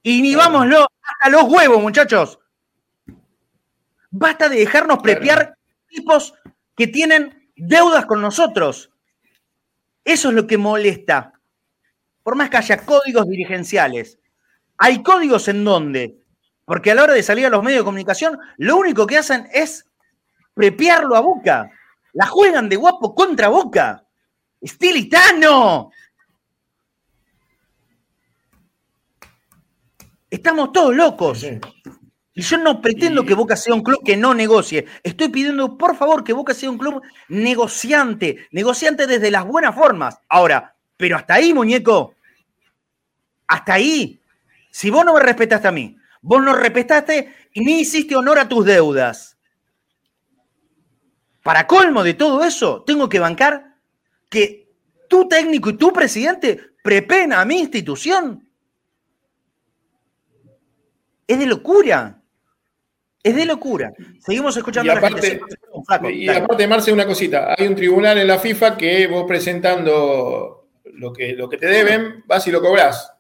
Inhibámoslo hasta los huevos, muchachos. Basta de dejarnos prepiar tipos que tienen deudas con nosotros. Eso es lo que molesta. Por más que haya códigos dirigenciales, hay códigos en donde, porque a la hora de salir a los medios de comunicación, lo único que hacen es prepiarlo a Boca. La juegan de guapo contra Boca. ¡Estilitano! Estamos todos locos. Y yo no pretendo que Boca sea un club que no negocie. Estoy pidiendo, por favor, que Boca sea un club negociante, negociante desde las buenas formas. Ahora, pero hasta ahí, muñeco. Hasta ahí. Si vos no me respetaste a mí, vos no respetaste y ni hiciste honor a tus deudas. Para colmo de todo eso, tengo que bancar que tu técnico y tu presidente prepena a mi institución. Es de locura. Es de locura. Seguimos escuchando y aparte, la Y aparte, Marce, una cosita. Hay un tribunal en la FIFA que vos presentando lo que, lo que te deben, vas y lo cobras.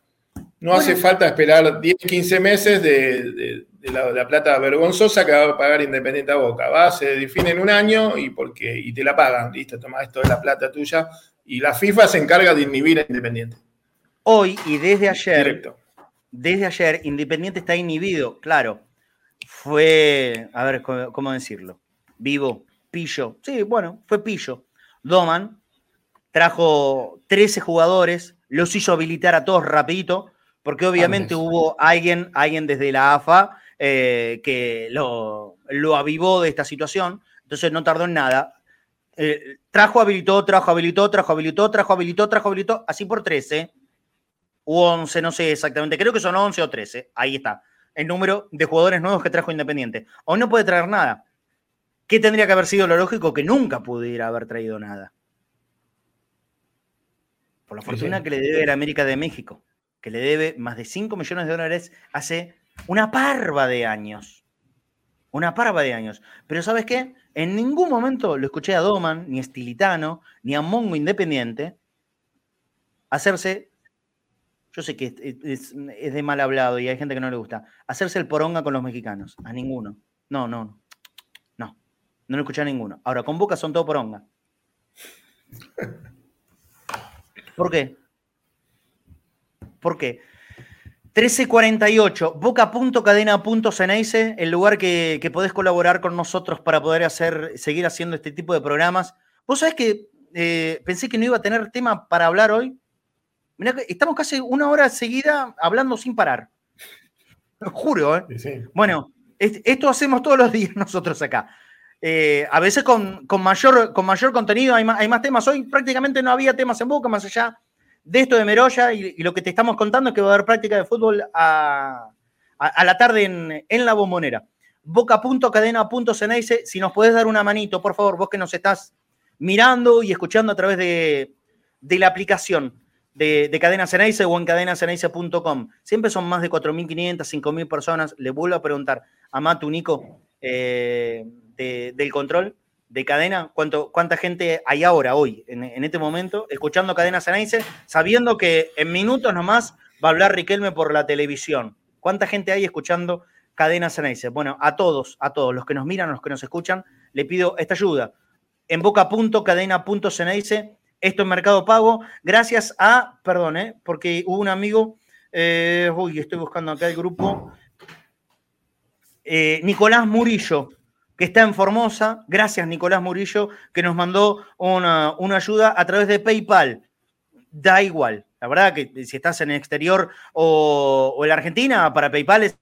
No hace falta esperar 10, 15 meses de, la, plata vergonzosa que va a pagar Independiente a Boca. Va, se define en un año y, porque, y te la pagan. Listo, toma, esto es la plata tuya. Y la FIFA se encarga de inhibir a Independiente. Hoy y desde ayer, desde ayer, Independiente está inhibido, claro fue, a ver, ¿cómo decirlo? Vivo, pillo. Sí, bueno, fue pillo. Doman, trajo 13 jugadores, los hizo habilitar a todos rapidito, porque obviamente hubo alguien, alguien desde la AFA eh, que lo, lo, avivó de esta situación, entonces no tardó en nada. Eh, trajo, habilitó, trajo, habilitó, trajo, habilitó, trajo, habilitó, trajo, habilitó, así por 13 u 11, no sé exactamente, creo que son 11 o 13, ahí está, el número de jugadores nuevos que trajo Independiente. Hoy no puede traer nada. ¿Qué tendría que haber sido lo lógico? Que nunca pudiera haber traído nada. Por la fortuna que le debe a la América de México, que le debe más de 5 millones de dólares hace una parva de años. Una parva de años. Pero ¿sabes qué? En ningún momento lo escuché a Doman, ni a Stilitano, ni a Mongo Independiente hacerse yo sé que es, de mal hablado y hay gente que no le gusta, hacerse el poronga con los mexicanos. A ninguno. No, no, no. No lo escuché a ninguno. Ahora, con Boca son todo poronga. ¿Por qué? ¿Por qué? 1348, boca.cadena.ceneice, el lugar que, podés colaborar con nosotros para poder hacer, seguir haciendo este tipo de programas. Vos sabés que eh, pensé que no iba a tener tema para hablar hoy, estamos casi una hora seguida hablando sin parar. Lo juro, ¿eh? Bueno, esto hacemos todos los días nosotros acá. Eh, a veces con, mayor, con mayor contenido hay más, temas. Hoy prácticamente no había temas en boca, más allá de esto de Meroya y, lo que te estamos contando es que va a haber práctica de fútbol a, la tarde en, la bombonera. Boca.cadena.ceneice, si nos podés dar una manito, por favor, vos que nos estás mirando y escuchando a través de, de la aplicación de, de Cadena Ceneice o en cadenaceneice.com. Siempre son más de 4.500, 5.000 personas. Le vuelvo a preguntar a Matu Nico eh, del control de cadena, ¿cuánto, ¿cuánta gente hay ahora, hoy, en, este momento, escuchando Cadena Ceneice, sabiendo que en minutos nomás va a hablar Riquelme por la televisión? ¿Cuánta gente hay escuchando Cadena Ceneice? Bueno, a todos, a todos, los que nos miran, los que nos escuchan, le pido esta ayuda. En boca.cadena.ceneice esto en Mercado Pago, gracias a, perdón, ¿eh? porque hubo un amigo, eh, uy, estoy buscando acá el grupo, eh, Nicolás Murillo, que está en Formosa. Gracias, Nicolás Murillo, que nos mandó una, ayuda a través de PayPal. Da igual. La verdad que si estás en el exterior o, en la Argentina, para PayPal es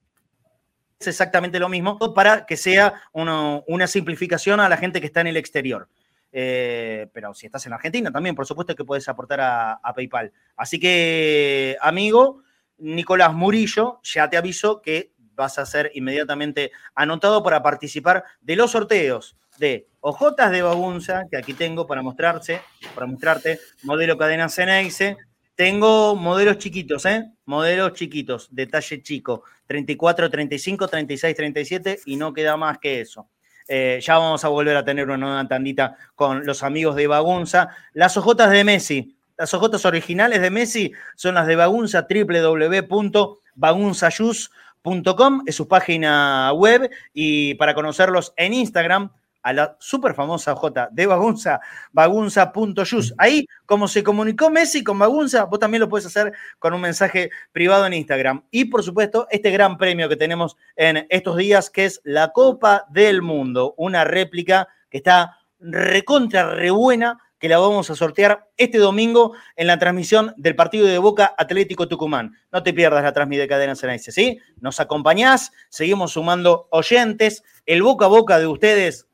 exactamente lo mismo, para que sea una simplificación a la gente que está en el exterior. Eh, pero si estás en Argentina también, por supuesto que puedes aportar a, PayPal. Así que, amigo, Nicolás Murillo, ya te aviso que vas a ser inmediatamente anotado para participar de los sorteos de Ojotas de Bagunza, que aquí tengo para mostrarse, para mostrarte, modelo cadena Ceneice. Tengo modelos chiquitos, ¿eh? Modelos chiquitos, detalle chico, 34, 35, 36, 37 y no queda más que eso. Eh, ya vamos a volver a tener una nueva tandita con los amigos de Bagunza. Las ojotas de Messi, las ojotas originales de Messi son las de Bagunza, www.bagunzayus.com, es su página web y para conocerlos en Instagram a la súper famosa J de Bagunza, bagunza.yus. Ahí, como se comunicó Messi con Bagunza, vos también lo puedes hacer con un mensaje privado en Instagram. Y por supuesto, este gran premio que tenemos en estos días, que es la Copa del Mundo, una réplica que está recontra, re buena, que la vamos a sortear este domingo en la transmisión del partido de Boca Atlético Tucumán. No te pierdas la transmisión de Cadena Ceneice, ¿sí? Nos acompañás, seguimos sumando oyentes, el boca a boca de ustedes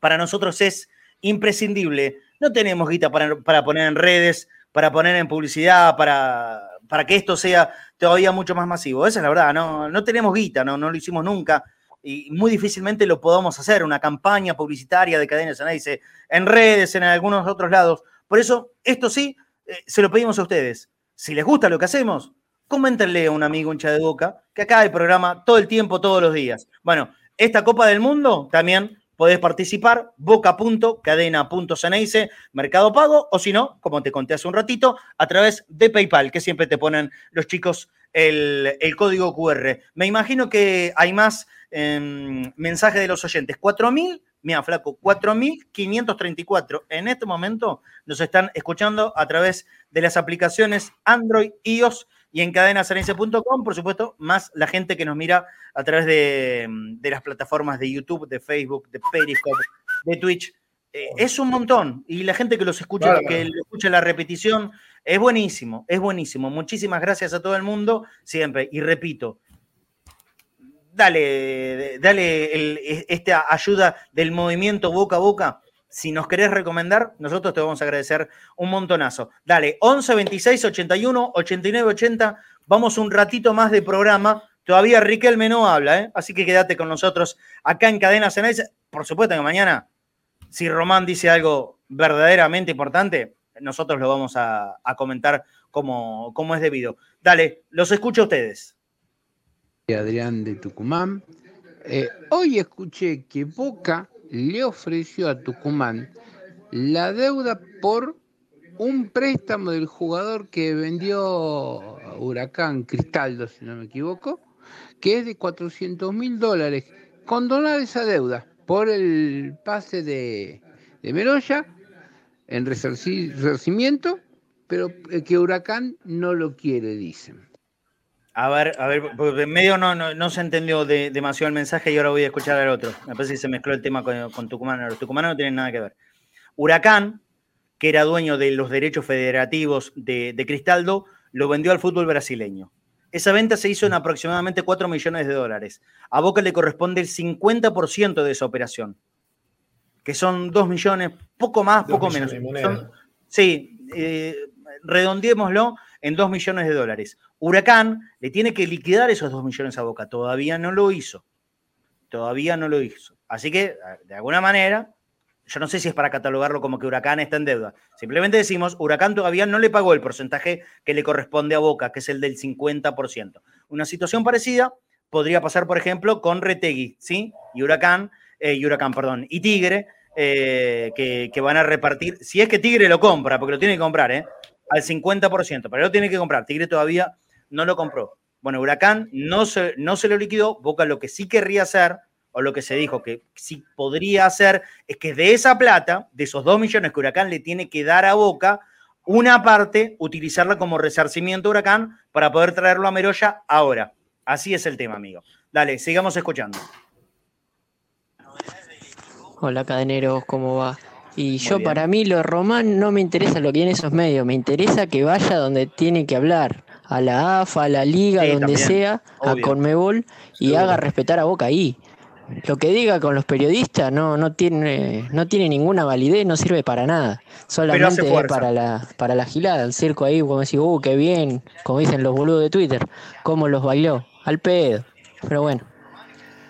para nosotros es imprescindible. No tenemos guita para, poner en redes, para poner en publicidad, para, para, que esto sea todavía mucho más masivo. Esa es la verdad, no, no tenemos guita, no, no lo hicimos nunca y muy difícilmente lo podamos hacer, una campaña publicitaria de cadenas dice en redes, en algunos otros lados. Por eso, esto sí, eh, se lo pedimos a ustedes. Si les gusta lo que hacemos, coméntenle a un amigo hincha de boca, que acá hay programa todo el tiempo, todos los días. Bueno, esta Copa del Mundo también podés participar, boca.cadena.ceneice, Mercado Pago, o si no, como te conté hace un ratito, a través de PayPal, que siempre te ponen los chicos el, código QR. Me imagino que hay más em, mensajes de los oyentes. 4.000, mira, flaco, 4.534 en este momento nos están escuchando a través de las aplicaciones Android, iOS y en cadenaserencia.com, por supuesto, más la gente que nos mira a través de, las plataformas de YouTube, de Facebook, de Periscope, de Twitch. eh, es un montón. Y la gente que los escucha, que escucha la repetición, es buenísimo, es buenísimo. Muchísimas gracias a todo el mundo, siempre. Y repito, dale, dale esta ayuda del movimiento boca a boca. Si nos querés recomendar, nosotros te vamos a agradecer un montonazo. Dale, 11 26 81 89 80. Vamos un ratito más de programa. Todavía Riquelme no habla, ¿eh? así que quédate con nosotros acá en Cadena Ceneice. Por supuesto que mañana, si Román dice algo verdaderamente importante, nosotros lo vamos a, comentar como, como es debido. Dale, los escucho a ustedes. Adrián de Tucumán. Eh, hoy escuché que Boca le ofreció a Tucumán la deuda por un préstamo del jugador que vendió Huracán Cristaldo, si no me equivoco, que es de 400 mil dólares. Condonar esa deuda por el pase de, de Meroya en resarcimiento, pero que Huracán no lo quiere, dicen. A ver, a ver, porque en medio no, no, se entendió demasiado el mensaje y ahora voy a escuchar al otro. Me parece que se mezcló el tema con, con Tucumán. Los tucumanos no tienen nada que ver. Huracán, que era dueño de los derechos federativos de, Cristaldo, lo vendió al fútbol brasileño. Esa venta se hizo en aproximadamente 4 millones de dólares. A Boca le corresponde el 50% de esa operación, que son 2 millones, poco más, poco menos. sí, eh, redondeémoslo en 2 millones de dólares. Huracán le tiene que liquidar esos 2 millones a Boca. Todavía no lo hizo. Todavía no lo hizo. Así que, de alguna manera, yo no sé si es para catalogarlo como que Huracán está en deuda. Simplemente decimos, Huracán todavía no le pagó el porcentaje que le corresponde a Boca, que es el del 50%. Una situación parecida podría pasar, por ejemplo, con Retegui, ¿sí? Y Huracán, eh, y Huracán, perdón, y Tigre, eh, que, que, van a repartir, si es que Tigre lo compra, porque lo tiene que comprar, ¿eh? Al 50%, pero lo tiene que comprar. Tigre todavía no lo compró. Bueno, Huracán no se, no se lo liquidó. Boca lo que sí querría hacer, o lo que se dijo que sí podría hacer, es que de esa plata, de esos 2 millones que Huracán le tiene que dar a Boca, una parte utilizarla como resarcimiento a Huracán para poder traerlo a Meroya ahora. Así es el tema, amigo. Dale, sigamos escuchando. Hola, cadeneros, ¿cómo va? Y yo, para mí, lo Román no me interesa lo que viene esos medios, me interesa que vaya donde tiene que hablar, a la AFA, a la Liga, donde sea, a Conmebol, y haga respetar a Boca ahí. Lo que diga con los periodistas no, no, tiene, no tiene ninguna validez, no sirve para nada. Solamente para la, para la gilada, el circo ahí, como decir, uh, qué bien, como dicen los boludos de Twitter, cómo los bailó, al pedo. Pero bueno,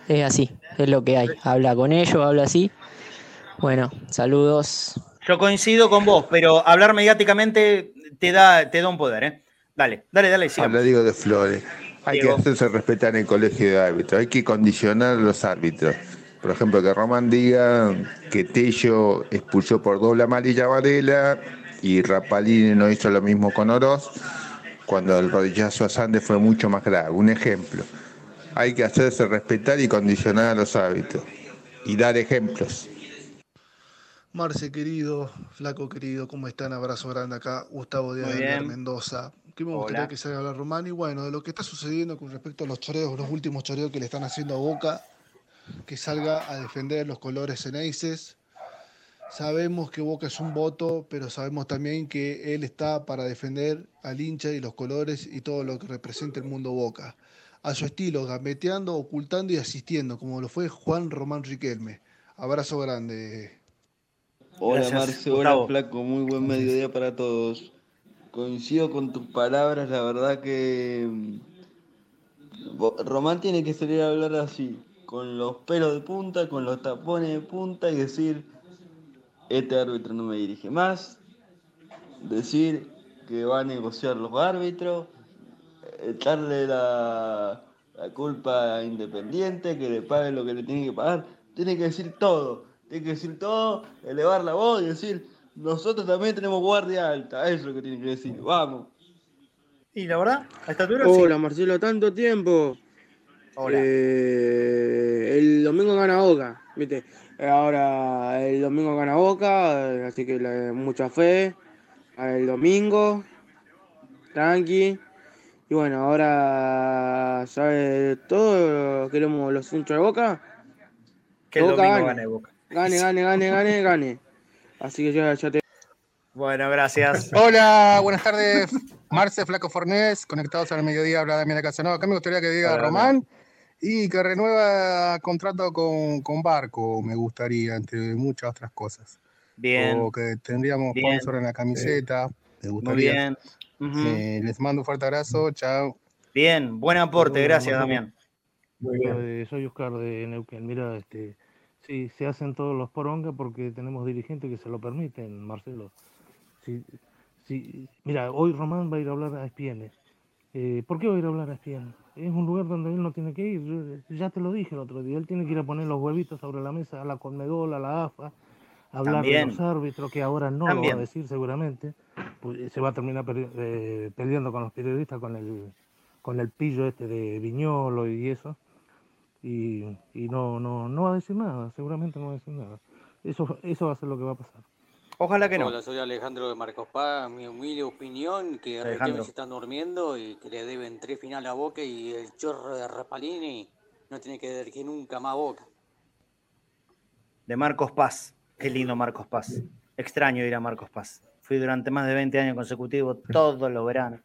es así, es lo que hay. Habla con ellos, habla así, bueno, saludos. Yo coincido con vos, pero hablar mediáticamente te da, te da un poder, ¿eh? Dale, dale, dale. Habla Diego de Flores. Hay que hacerse respetar en el colegio de árbitros, hay que condicionar a los árbitros. Por ejemplo, que Román diga que Tello expulsó por doble amarilla Varela y Rapalini no hizo lo mismo con Oroz, cuando el rodillazo a Sande fue mucho más grave. Un ejemplo. Hay que hacerse respetar y condicionar a los árbitros y dar ejemplos. Marce querido, Flaco querido, ¿cómo están? Abrazo grande acá, Gustavo Díaz de Mendoza. ¿Qué me gustaría que salga a hablar Román? Y bueno, de lo que está sucediendo con respecto a los choreos, los últimos choreos que le están haciendo a Boca, que salga a defender los colores ceneices. Sabemos que Boca es un voto, pero sabemos también que él está para defender al hincha y los colores y todo lo que representa el mundo Boca. A su estilo, gambeteando, ocultando y asistiendo, como lo fue Juan Román Riquelme. Abrazo grande. Hola Marce, hola Flaco, muy buen mediodía para todos. Coincido con tus palabras, la verdad que mm, Román tiene que salir a hablar así, con los pelos de punta, con los tapones de punta y decir, este árbitro no me dirige más, decir que va a negociar los árbitros, echarle la, la culpa a Independiente, que le pague lo que le tiene que pagar, tiene que decir todo tiene que decir todo, elevar la voz y decir, nosotros también tenemos guardia alta. Eso es lo que tiene que decir. Vamos. Y la verdad, a esta altura Hola, Marcelo, tanto tiempo. Hola. Eh, el domingo gana Boca, ¿viste? Ahora el domingo gana Boca, así que mucha fe. El domingo, tranqui. Y bueno, ahora, ¿sabes todo? Queremos los hinchos de Boca. Que el domingo gane Boca. Gane, gane, gane, gane, gane. Así que ya, ya te. Bueno, gracias. Hola, buenas tardes. Marce Flaco Fornés, conectados al mediodía, habla Damián Casanova. Acá me gustaría que diga Román y que renueva contrato con, con, Barco, me gustaría, entre muchas otras cosas. Bien. O que tendríamos sponsor en la camiseta, me gustaría. Muy bien. Eh, les mando un fuerte abrazo, chao. Bien, buen aporte, gracias Damián. Soy Oscar de Neuquén. Mira, este, sí, se hacen todos los porongas porque tenemos dirigentes que se lo permiten, Marcelo. Sí, sí. Mira, hoy Román va a ir a hablar a ESPN. Eh, ¿Por qué va a ir a hablar a ESPN? Es un lugar donde él no tiene que ir. ya te lo dije el otro día. Él tiene que ir a poner los huevitos sobre la mesa a la Conmebol, a la AFA, a hablar de los árbitros, que ahora no lo va a decir seguramente. Pues se va a terminar eh, perdiendo con los periodistas, con el, con el pillo este de Viñolo y eso. Y, y no, no, no va a decir nada, seguramente no va a decir nada. Eso, eso va a ser lo que va a pasar. Ojalá que no. Hola, soy Alejandro de Marcos Paz. Mi humilde opinión, que Riquelme se están durmiendo y que le deben tres finales a Boca y el chorro de Rapalini no tiene que dirigir nunca más a Boca. De Marcos Paz. Qué lindo Marcos Paz. Extraño ir a Marcos Paz. Fui durante más de 20 años consecutivos, todos los veranos.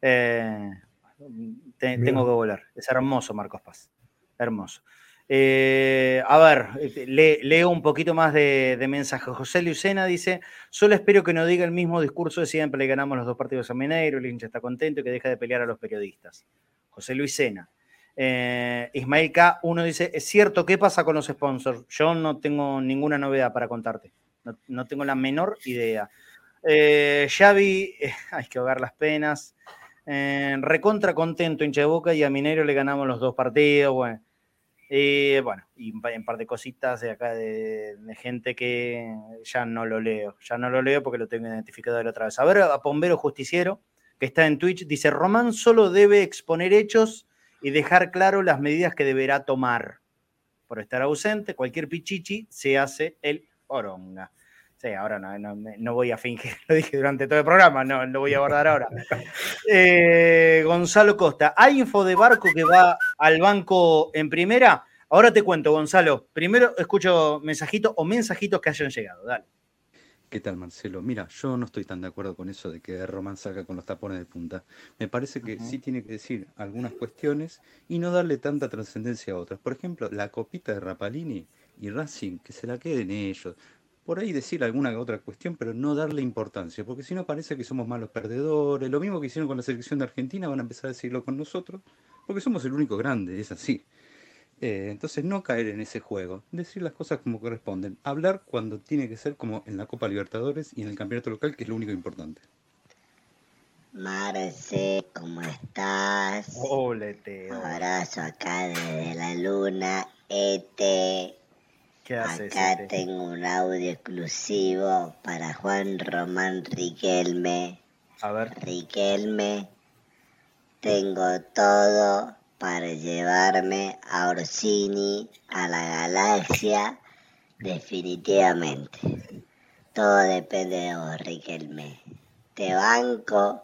Eh, tengo que volver. Es hermoso Marcos Paz. Hermoso. Eh, a ver, este, leo un poquito más de, mensaje. José Lucena dice: Solo espero que no diga el mismo discurso de siempre le ganamos los dos partidos a Mineiro, el hincha está contento y que deja de pelear a los periodistas. José Luisena. Eh, Ismael K. Uno dice: Es cierto, ¿qué pasa con los sponsors? Yo no tengo ninguna novedad para contarte. No, tengo la menor idea. Eh, Xavi, eh, hay que ahogar las penas. recontra contento, hincha de boca, y a Mineiro le ganamos los dos partidos. Bueno y bueno, y un par de cositas de acá de, gente que ya no lo leo. Ya no lo leo porque lo tengo identificado de la otra vez. A ver, a Pombero Justiciero, que está en Twitch, dice: Román solo debe exponer hechos y dejar claro las medidas que deberá tomar. Por estar ausente, cualquier pichichi se hace el oronga. Sí, ahora no, voy a fingir, lo dije durante todo el programa, no lo voy a abordar ahora. Eh, Gonzalo Costa, ¿hay info de Barco que va al banco en primera? Ahora te cuento, Gonzalo. Primero escucho mensajitos o mensajitos que hayan llegado. Dale. ¿Qué tal, Marcelo? Mira, yo no estoy tan de acuerdo con eso de que Román salga con los tapones de punta. Me parece que sí tiene que decir algunas cuestiones y no darle tanta trascendencia a otras. Por ejemplo, la copita de Rapalini y Racing, que se la queden ellos por ahí decir alguna otra cuestión, pero no darle importancia, porque si no parece que somos malos perdedores. Lo mismo que hicieron con la selección de Argentina, van a empezar a decirlo con nosotros, porque somos el único grande, es así. Eh, entonces no caer en ese juego, decir las cosas como corresponden, hablar cuando tiene que ser como en la Copa Libertadores y en el campeonato local, que es lo único importante. Marce, ¿cómo estás? Hola, Abrazo acá desde la luna, Ete. Acá tengo un audio exclusivo para Juan Román Riquelme. A ver. Riquelme, tengo todo para llevarme a Orsini a la galaxia definitivamente. Todo depende de vos, Riquelme. Te banco,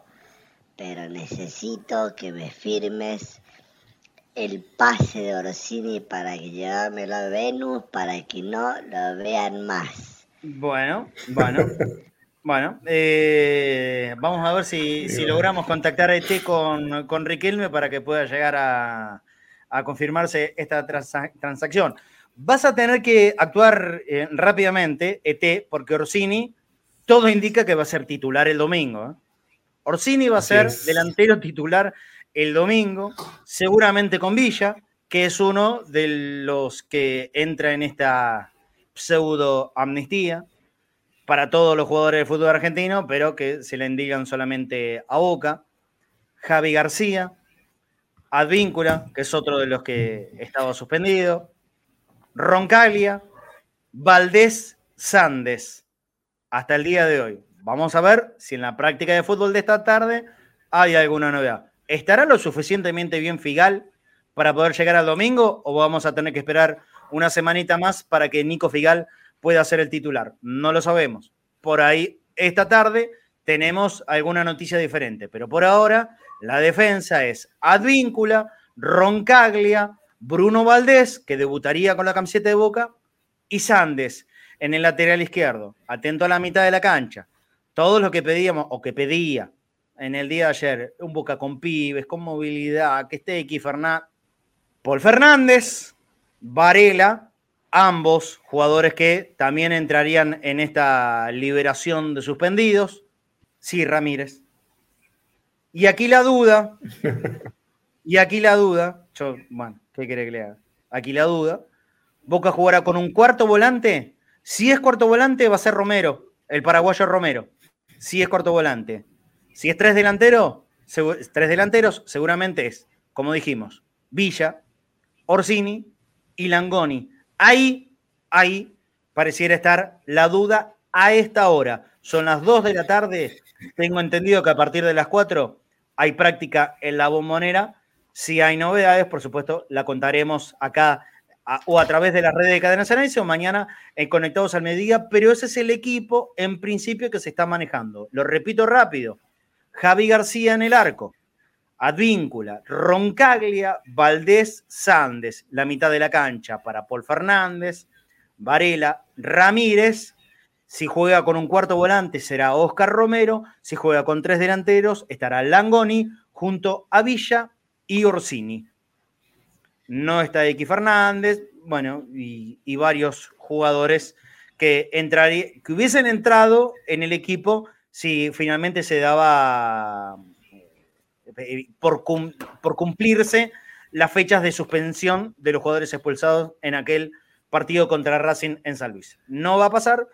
pero necesito que me firmes el pase de Orsini para que llevármelo a Venus para que no lo vean más. Bueno, bueno. Bueno, eh, vamos a ver si, logramos contactar a ET con, con, Riquelme para que pueda llegar a, confirmarse esta transacción. Vas a tener que actuar eh, rápidamente, ET, porque Orsini, todo indica que va a ser titular el domingo. ¿eh? Orsini va a ser delantero titular el domingo, seguramente con Villa, que es uno de los que entra en esta pseudo amnistía para todos los jugadores del fútbol argentino, pero que se le indican solamente a Boca. Javi García, Advíncula, que es otro de los que estaba suspendido. Roncalia, Valdés Sandes, hasta el día de hoy. Vamos a ver si en la práctica de fútbol de esta tarde hay alguna novedad. ¿Estará lo suficientemente bien Figal para poder llegar al domingo o vamos a tener que esperar una semanita más para que Nico Figal pueda ser el titular? No lo sabemos. Por ahí, esta tarde tenemos alguna noticia diferente, pero por ahora la defensa es Advíncula, Roncaglia, Bruno Valdés, que debutaría con la camiseta de Boca, y Sandes. en el lateral izquierdo, atento a la mitad de la cancha, todo lo que pedíamos o que pedía en el día de ayer, un Boca con pibes, con movilidad, que esté aquí Fernández, Paul Fernández, Varela, ambos jugadores que también entrarían en esta liberación de suspendidos. Sí, Ramírez. Y aquí la duda, y aquí la duda, bueno, ¿qué quiere que le haga? Aquí la duda, Boca jugará con un cuarto volante. Si es cuarto volante, va a ser Romero, el paraguayo Romero. Si es cuarto volante. Si es tres delanteros, tres delanteros, seguramente es, como dijimos, Villa, Orsini y Langoni. Ahí, ahí pareciera estar la duda a esta hora. Son las 2 de la tarde. Tengo entendido que a partir de las 4 hay práctica en la bombonera. Si hay novedades, por supuesto, la contaremos acá o a través de las redes de Cadena Ceneice o mañana en Conectados al Mediodía, pero ese es el equipo en principio que se está manejando. Lo repito rápido. Javi García en el arco. Advíncula, Roncaglia, Valdés, Sandes, la mitad de la cancha para Paul Fernández, Varela, Ramírez. Si juega con un cuarto volante será Oscar Romero. Si juega con tres delanteros estará Langoni junto a Villa y Orsini. No está X Fernández, bueno, y, varios jugadores que, que hubiesen entrado en el equipo si finalmente se daba eh, por, cumplirse las fechas de suspensión de los jugadores expulsados en aquel partido contra Racing en San Luis. No va a pasar,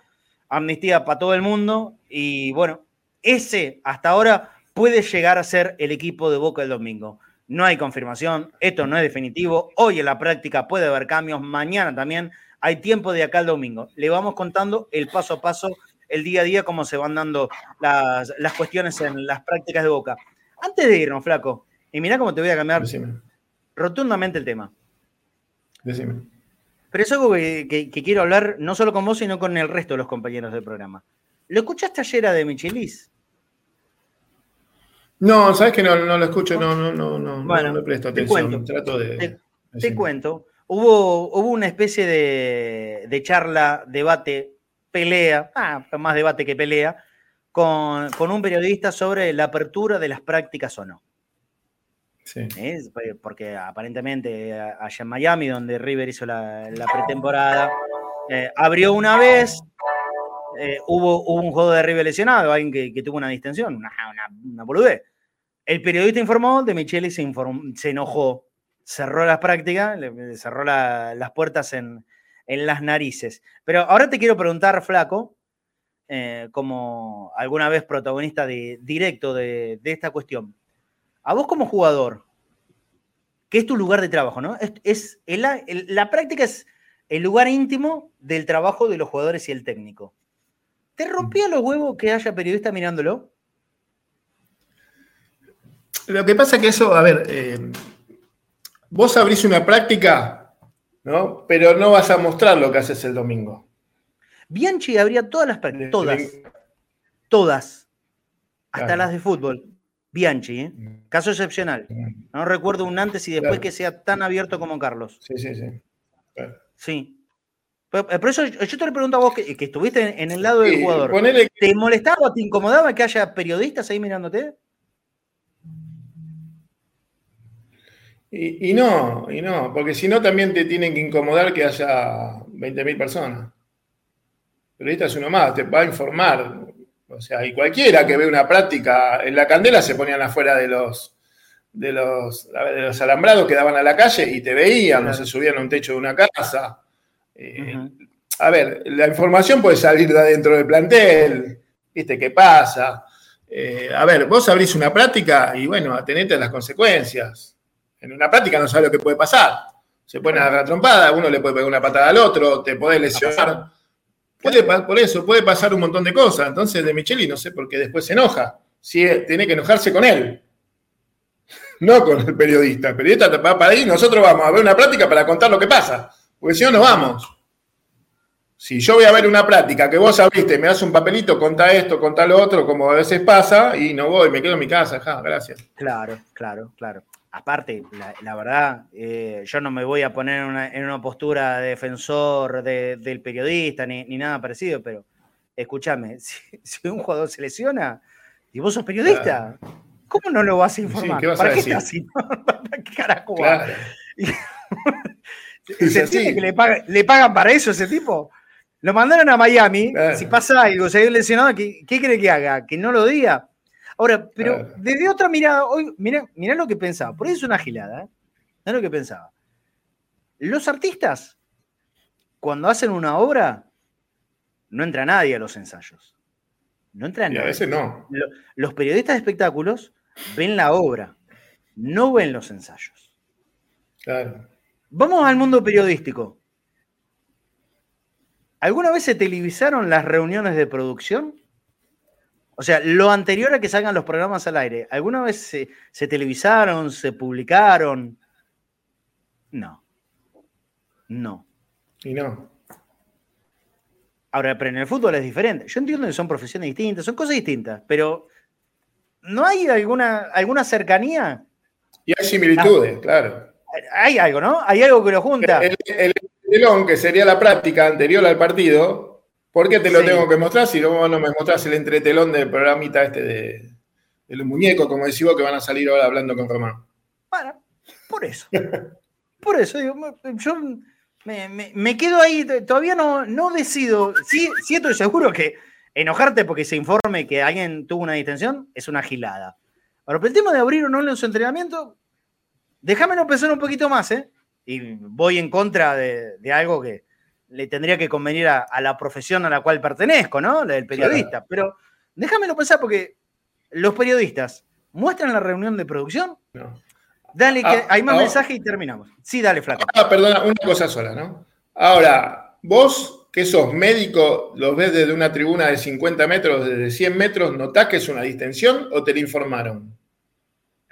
amnistía para todo el mundo y bueno, ese hasta ahora puede llegar a ser el equipo de Boca el domingo. No hay confirmación, esto no es definitivo, hoy en la práctica puede haber cambios, mañana también hay tiempo de acá al domingo. Le vamos contando el paso a paso el día a día, cómo se van dando las, cuestiones en las prácticas de Boca. Antes de irnos, flaco, y mirá cómo te voy a cambiar rotundamente el tema. Decime. Pero es algo que, quiero hablar no solo con vos, sino con el resto de los compañeros del programa. ¿Lo escuchaste ayer a de Michelis? No, sabes que no, lo escucho, no, no, no, no, bueno, no le presto atención. Trato de. Te, cuento. Hubo, hubo una especie de, de charla, debate pelea, ah, más debate que pelea, con, un periodista sobre la apertura de las prácticas o no. Sí. Porque aparentemente allá en Miami, donde River hizo la, pretemporada, eh, abrió una vez, eh, hubo, un juego de River lesionado, alguien que, tuvo una distensión, una, una, boludez. El periodista informó, de Michele se, se enojó, cerró las prácticas, le, cerró las puertas en, en las narices. Pero ahora te quiero preguntar, Flaco, eh, como alguna vez protagonista de, directo de, esta cuestión. A vos como jugador, ¿qué es tu lugar de trabajo, ¿no? Es, la práctica es el lugar íntimo del trabajo de los jugadores y el técnico. ¿Te rompía los huevos que haya periodista mirándolo? Lo que pasa es que eso, a ver, eh, vos abrís una práctica ¿no? Pero no vas a mostrar lo que haces el domingo. Bianchi habría todas las prácticas, todas, todas, hasta las de fútbol. Bianchi, ¿eh? Mm. caso excepcional. No recuerdo un antes y después que sea tan abierto como Carlos. Sí, sí, sí. Sí. Por, eh, eso yo te le pregunto a vos que, estuviste en, el lado del jugador. ¿Te molestaba, te incomodaba que haya periodistas ahí mirándote? Y, no, y no, porque si no también te tienen que incomodar que haya 20.000 personas. Pero esta es uno más, te va a informar. O sea, y cualquiera que ve una práctica, en la candela se ponían afuera de los, de los, de los alambrados que daban a la calle y te veían, no se subían a un techo de una casa. Eh, a ver, la información puede salir de adentro del plantel, ¿viste qué pasa? Eh, a ver, vos abrís una práctica y bueno, atenete a las consecuencias en una práctica no sabes lo que puede pasar. Se puede dar la trompada, uno le puede pegar una patada al otro, te puede lesionar. Puede, por eso, puede pasar un montón de cosas. Entonces, de Micheli no sé por qué después se enoja. Si tiene que enojarse con él, no con el periodista. El periodista va para ahí, nosotros vamos a ver una práctica para contar lo que pasa. Porque si no, no vamos. Si yo voy a ver una práctica que vos abriste, me das un papelito, contá esto, contá lo otro, como a veces pasa, y no voy, me quedo en mi casa, ja, gracias. Claro, claro, claro. Aparte, la, verdad, eh, yo no me voy a poner en una, postura de defensor del periodista ni, nada parecido, pero escúchame, si, un jugador se lesiona y vos sos periodista, ¿cómo no lo vas a informar? ¿Para qué estás ¿Para qué carajo ¿Se que le, le pagan para eso a ese tipo? Lo mandaron a Miami, si pasa algo, si hay un lesionado, ¿qué, ¿qué cree que haga? ¿Que no lo diga? Ahora, pero desde otra mirada, hoy, mira, lo que pensaba, por eso es una gilada, ¿eh? Mirá lo que pensaba. Los artistas, cuando hacen una obra, no entra nadie a los ensayos. No entra nadie. a veces no. Los periodistas de espectáculos ven la obra, no ven los ensayos. Claro. Vamos al mundo periodístico. ¿Alguna vez se televisaron las reuniones de producción? O sea, lo anterior a que salgan los programas al aire, ¿alguna vez se, televisaron, se publicaron? No. No. Y no. Ahora, pero en el fútbol es diferente. Yo entiendo que son profesiones distintas, son cosas distintas, pero ¿no hay alguna, alguna cercanía? Y hay similitudes, claro. Hay algo, ¿no? Hay algo que lo junta. El, el, telón, que sería la práctica anterior al partido, ¿Por qué te lo tengo que mostrar si no, no me mostrás el entretelón del programita este de, los muñecos, como decís vos, que van a salir ahora hablando con Román? Bueno, por eso. por eso, digo, yo me, quedo ahí, todavía no, no decido. Sí, siento seguro que enojarte porque se informe que alguien tuvo una distensión es una gilada. Ahora, pero el tema de abrir o no los entrenamientos, déjame pensar un poquito más, ¿eh? Y voy en contra de algo que, le tendría que convenir a, la profesión a la cual pertenezco, ¿no? La del periodista. Pero déjamelo pensar porque los periodistas muestran la reunión de producción. No. Dale, que ah, hay más mensajes y terminamos. Sí, dale, Flaco. Ah, perdona, una cosa sola, ¿no? Ahora, vos que sos médico, los ves desde una tribuna de 50 metros, desde 100 metros, ¿notás que es una distensión o te lo informaron?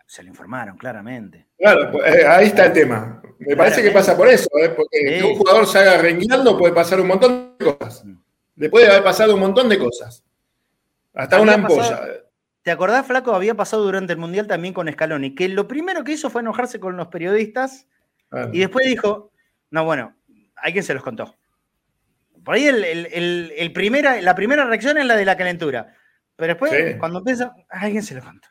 Se lo informaron, claramente. Claro, pues, eh, ahí está el tema. Me parece que pasa por eso, ¿eh? porque que un jugador se haga rengueando puede pasar un montón de cosas. Le puede haber pasado un montón de cosas. Hasta una ampolla. ¿Te acordás, Flaco? Había pasado durante el Mundial también con Scaloni, que lo primero que hizo fue enojarse con los periodistas y después dijo, no, bueno, alguien se los contó. Por ahí el, primera, la primera reacción es la de la calentura. Pero después, cuando piensa, alguien se los contó.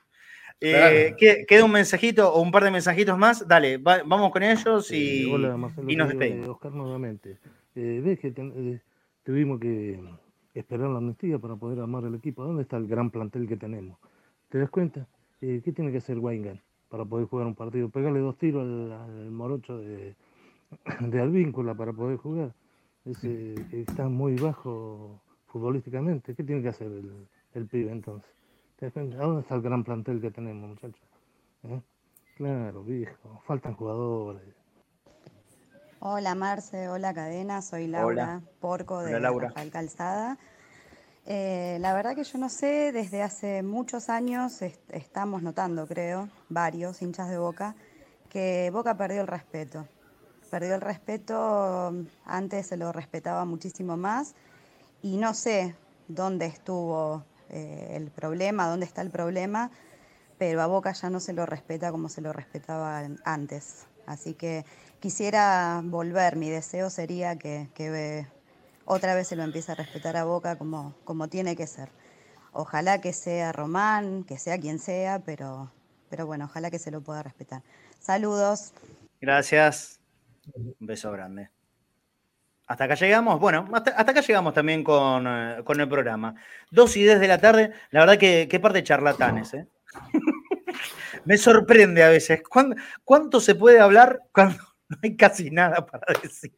Eh, queda un mensajito o un par de mensajitos más. Dale, vamos con ellos y, y nos despedimos. Oscar, nuevamente. Eh, ves que eh, tuvimos que esperar la amnistía para poder armar el equipo. ¿Dónde está el gran plantel que tenemos? ¿Te das cuenta? ¿Qué tiene que hacer Weingart para poder jugar un partido? Pegarle dos tiros al, morocho de, de Alvíncula para poder jugar. está muy bajo futbolísticamente. ¿Qué tiene que hacer el, el pibe entonces? Dónde está el gran plantel que tenemos, muchachos? ¿Eh? Claro, viejo, faltan jugadores. Hola Marce, hola Cadena, soy Laura Porco de Rafael Calzada. Eh, la verdad que yo no sé, desde hace muchos años estamos notando, creo, varios hinchas de Boca, que Boca perdió el respeto. Perdió el respeto, antes se lo respetaba muchísimo más y no sé dónde estuvo eh, el problema, dónde está el problema, pero a Boca ya no se lo respeta como se lo respetaba antes. Así que quisiera volver, mi deseo sería que, otra vez se lo empiece a respetar a Boca como, como tiene que ser. Ojalá que sea Román, que sea quien sea, pero, pero bueno, ojalá que se lo pueda respetar. Saludos. Gracias. Un beso grande. Hasta acá llegamos, bueno, hasta, acá llegamos también eh, con, el programa. Dos y diez de la tarde, la verdad que qué par de charlatanes, ¿eh? Me sorprende a veces. ¿Cuánto, se puede hablar cuando no hay casi nada para decir?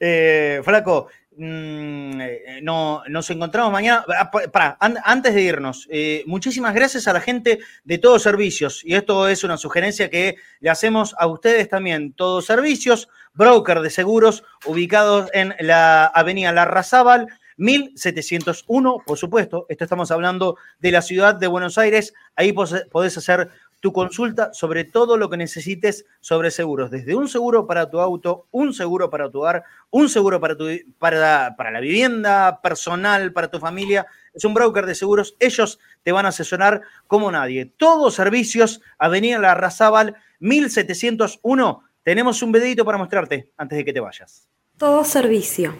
Eh, flaco, mm, eh, no, nos encontramos mañana. Ah, para, antes de irnos, muchísimas gracias a la gente de Todos Servicios. Y esto es una sugerencia que le hacemos a ustedes también. Todos Servicios broker de seguros ubicados en la avenida Larrazábal, 1701, por supuesto. Esto estamos hablando de la ciudad de Buenos Aires. Ahí podés hacer tu consulta sobre todo lo que necesites sobre seguros, desde un seguro para tu auto, un seguro para tu hogar, un seguro para, tu, para, la vivienda personal, para tu familia. Es un broker de seguros, ellos te van a asesorar como nadie. Todos servicios, Avenida La Razábal, 1701. Tenemos un videito para mostrarte antes de que te vayas. Todo servicio,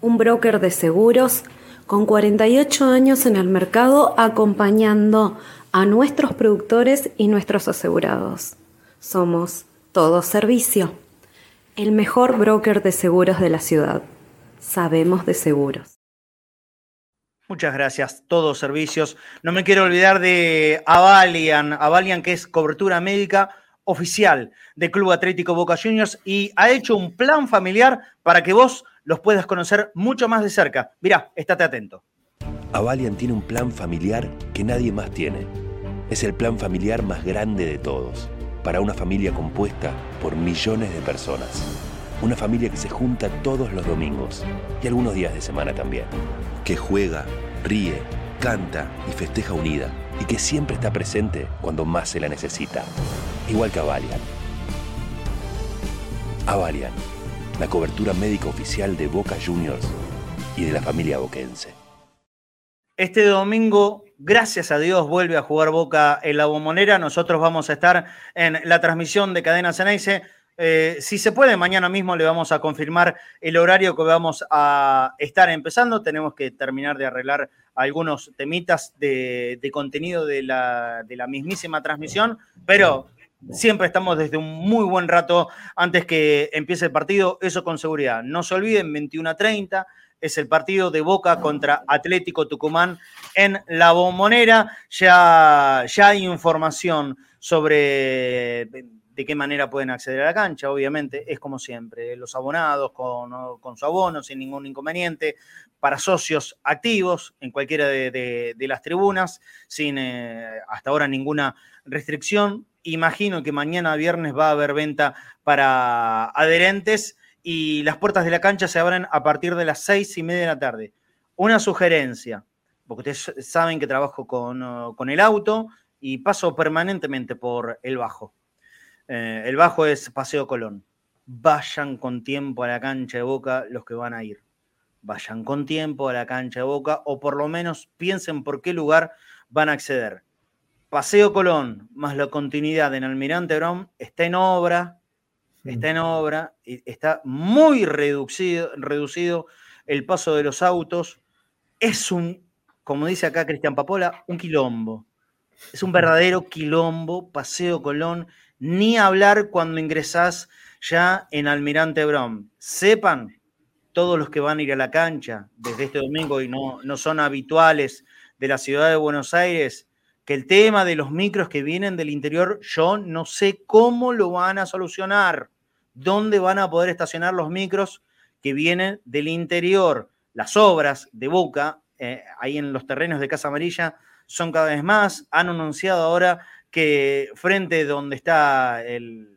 un broker de seguros con 48 años en el mercado acompañando a nuestros productores y nuestros asegurados. Somos Todo Servicio, el mejor broker de seguros de la ciudad. Sabemos de seguros. Muchas gracias, todos servicios. No me quiero olvidar de Avalian, Avalian que es cobertura médica oficial de Club Atlético Boca Juniors y ha hecho un plan familiar para que vos los puedas conocer mucho más de cerca. Mirá, estate atento. Avalian tiene un plan familiar que nadie más tiene. Es el plan familiar más grande de todos, para una familia compuesta por millones de personas. Una familia que se junta todos los domingos y algunos días de semana también. Que juega, ríe, canta y festeja unida y que siempre está presente cuando más se la necesita. Igual que Avalian. Avalian la cobertura médica oficial de Boca Juniors y de la familia boquense. Este domingo, gracias a Dios, vuelve a jugar Boca en la bombonera. Nosotros vamos a estar en la transmisión de Cadena Ceneice. Eh, si se puede, mañana mismo le vamos a confirmar el horario que vamos a estar empezando. Tenemos que terminar de arreglar algunos temitas de, contenido de la, de la mismísima transmisión, pero Siempre estamos desde un muy buen rato antes que empiece el partido, eso con seguridad. No se olviden, 21 a 30 es el partido de Boca contra Atlético Tucumán en la bombonera. Ya, ya hay información sobre de qué manera pueden acceder a la cancha, obviamente, es como siempre, los abonados con, su abono sin ningún inconveniente, para socios activos en cualquiera de, las tribunas, sin eh, hasta ahora ninguna restricción, Imagino que mañana viernes va a haber venta para adherentes y las puertas de la cancha se abren a partir de las seis y media de la tarde. Una sugerencia, porque ustedes saben que trabajo con, el auto y paso permanentemente por el Bajo. Eh, el Bajo es Paseo Colón. Vayan con tiempo a la cancha de Boca los que van a ir. Vayan con tiempo a la cancha de Boca o por lo menos piensen por qué lugar van a acceder. Paseo Colón, más la continuidad en Almirante Brown, está en obra, está en obra, está muy reducido, reducido el paso de los autos. Es un, como dice acá Cristian Papola, un quilombo. Es un verdadero quilombo, Paseo Colón, ni hablar cuando ingresás ya en Almirante Brown. Sepan, todos los que van a ir a la cancha desde este domingo y no, no son habituales de la ciudad de Buenos Aires, que el tema de los micros que vienen del interior, yo no sé cómo lo van a solucionar. ¿Dónde van a poder estacionar los micros que vienen del interior? Las obras de Boca, eh, ahí en los terrenos de Casa Amarilla, son cada vez más. Han anunciado ahora que frente donde está el,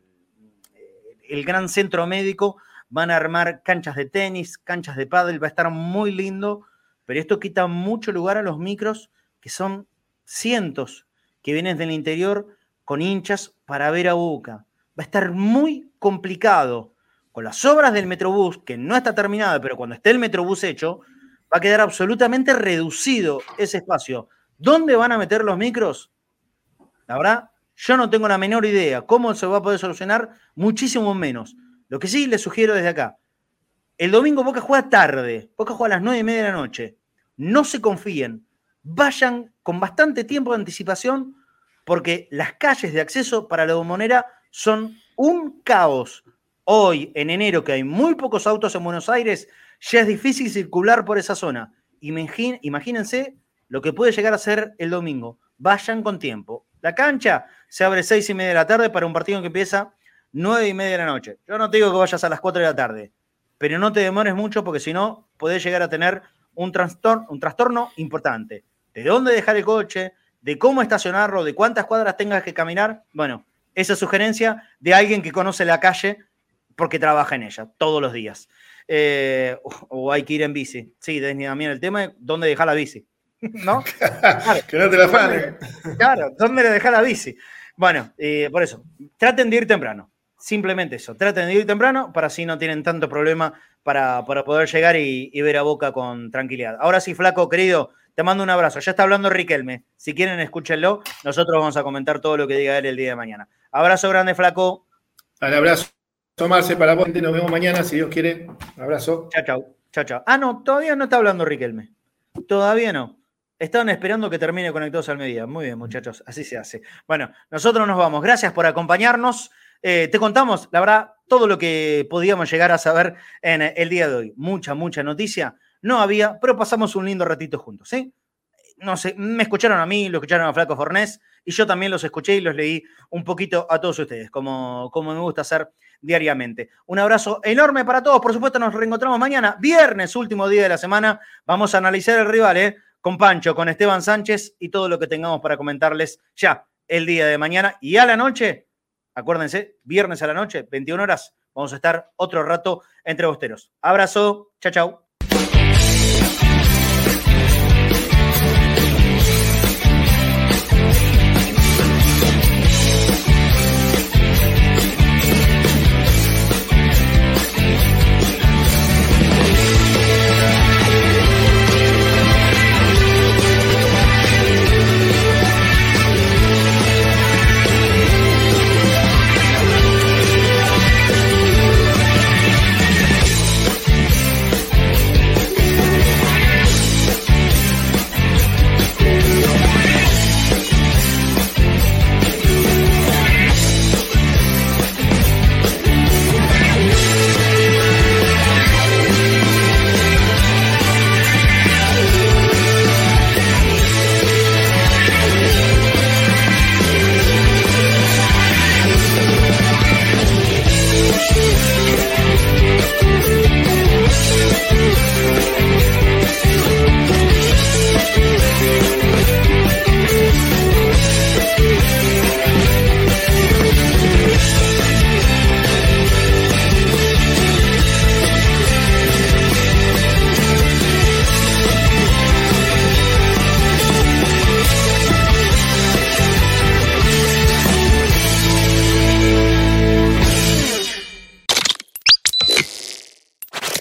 el gran centro médico, van a armar canchas de tenis, canchas de pádel, va a estar muy lindo, pero esto quita mucho lugar a los micros que son cientos que vienen del interior con hinchas para ver a Boca. Va a estar muy complicado. Con las obras del Metrobús, que no está terminada, pero cuando esté el Metrobús hecho, va a quedar absolutamente reducido ese espacio. ¿Dónde van a meter los micros? La verdad, yo no tengo la menor idea. ¿Cómo se va a poder solucionar? Muchísimo menos. Lo que sí les sugiero desde acá. El domingo Boca juega tarde. Boca juega a las nueve y media de la noche. No se confíen vayan con bastante tiempo de anticipación porque las calles de acceso para la bombonera son un caos. Hoy, en enero, que hay muy pocos autos en Buenos Aires, ya es difícil circular por esa zona. imagínense lo que puede llegar a ser el domingo. Vayan con tiempo. La cancha se abre seis y media de la tarde para un partido que empieza nueve y media de la noche. Yo no te digo que vayas a las cuatro de la tarde, pero no te demores mucho porque si no, podés llegar a tener un trastorno, un trastorno importante de dónde dejar el coche, de cómo estacionarlo, de cuántas cuadras tengas que caminar. Bueno, esa sugerencia de alguien que conoce la calle porque trabaja en ella todos los días. Eh, o, hay que ir en bici. Sí, también el tema es dónde dejar la bici. ¿No? que no te la fanen. Claro, ¿dónde le dejar la bici? Bueno, eh, por eso, traten de ir temprano. Simplemente eso, traten de ir temprano para así no tienen tanto problema para, poder llegar y, ver a Boca con tranquilidad. Ahora sí, flaco, querido, te mando un abrazo. Ya está hablando Riquelme. Si quieren, escúchenlo. Nosotros vamos a comentar todo lo que diga él el día de mañana. Abrazo grande, flaco. Al abrazo. Tomarse para Ponte, nos vemos mañana, si Dios quiere. Abrazo. Chao, chao. Chao, chao. Ah, no, todavía no está hablando Riquelme. Todavía no. Estaban esperando que termine Conectados al Mediodía. Muy bien, muchachos, así se hace. Bueno, nosotros nos vamos. Gracias por acompañarnos. Eh, te contamos, la verdad, todo lo que podíamos llegar a saber en el día de hoy. Mucha, mucha noticia. No había, pero pasamos un lindo ratito juntos, ¿sí? No sé, me escucharon a mí, lo escucharon a Flaco Fornés, y yo también los escuché y los leí un poquito a todos ustedes, como, como me gusta hacer diariamente. Un abrazo enorme para todos. Por supuesto, nos reencontramos mañana, viernes, último día de la semana. Vamos a analizar el rival, ¿eh? Con Pancho, con Esteban Sánchez y todo lo que tengamos para comentarles ya el día de mañana. Y a la noche, Acuérdense, viernes a la noche, 21 horas, vamos a estar otro rato entre bosteros. Abrazo, chao, chao.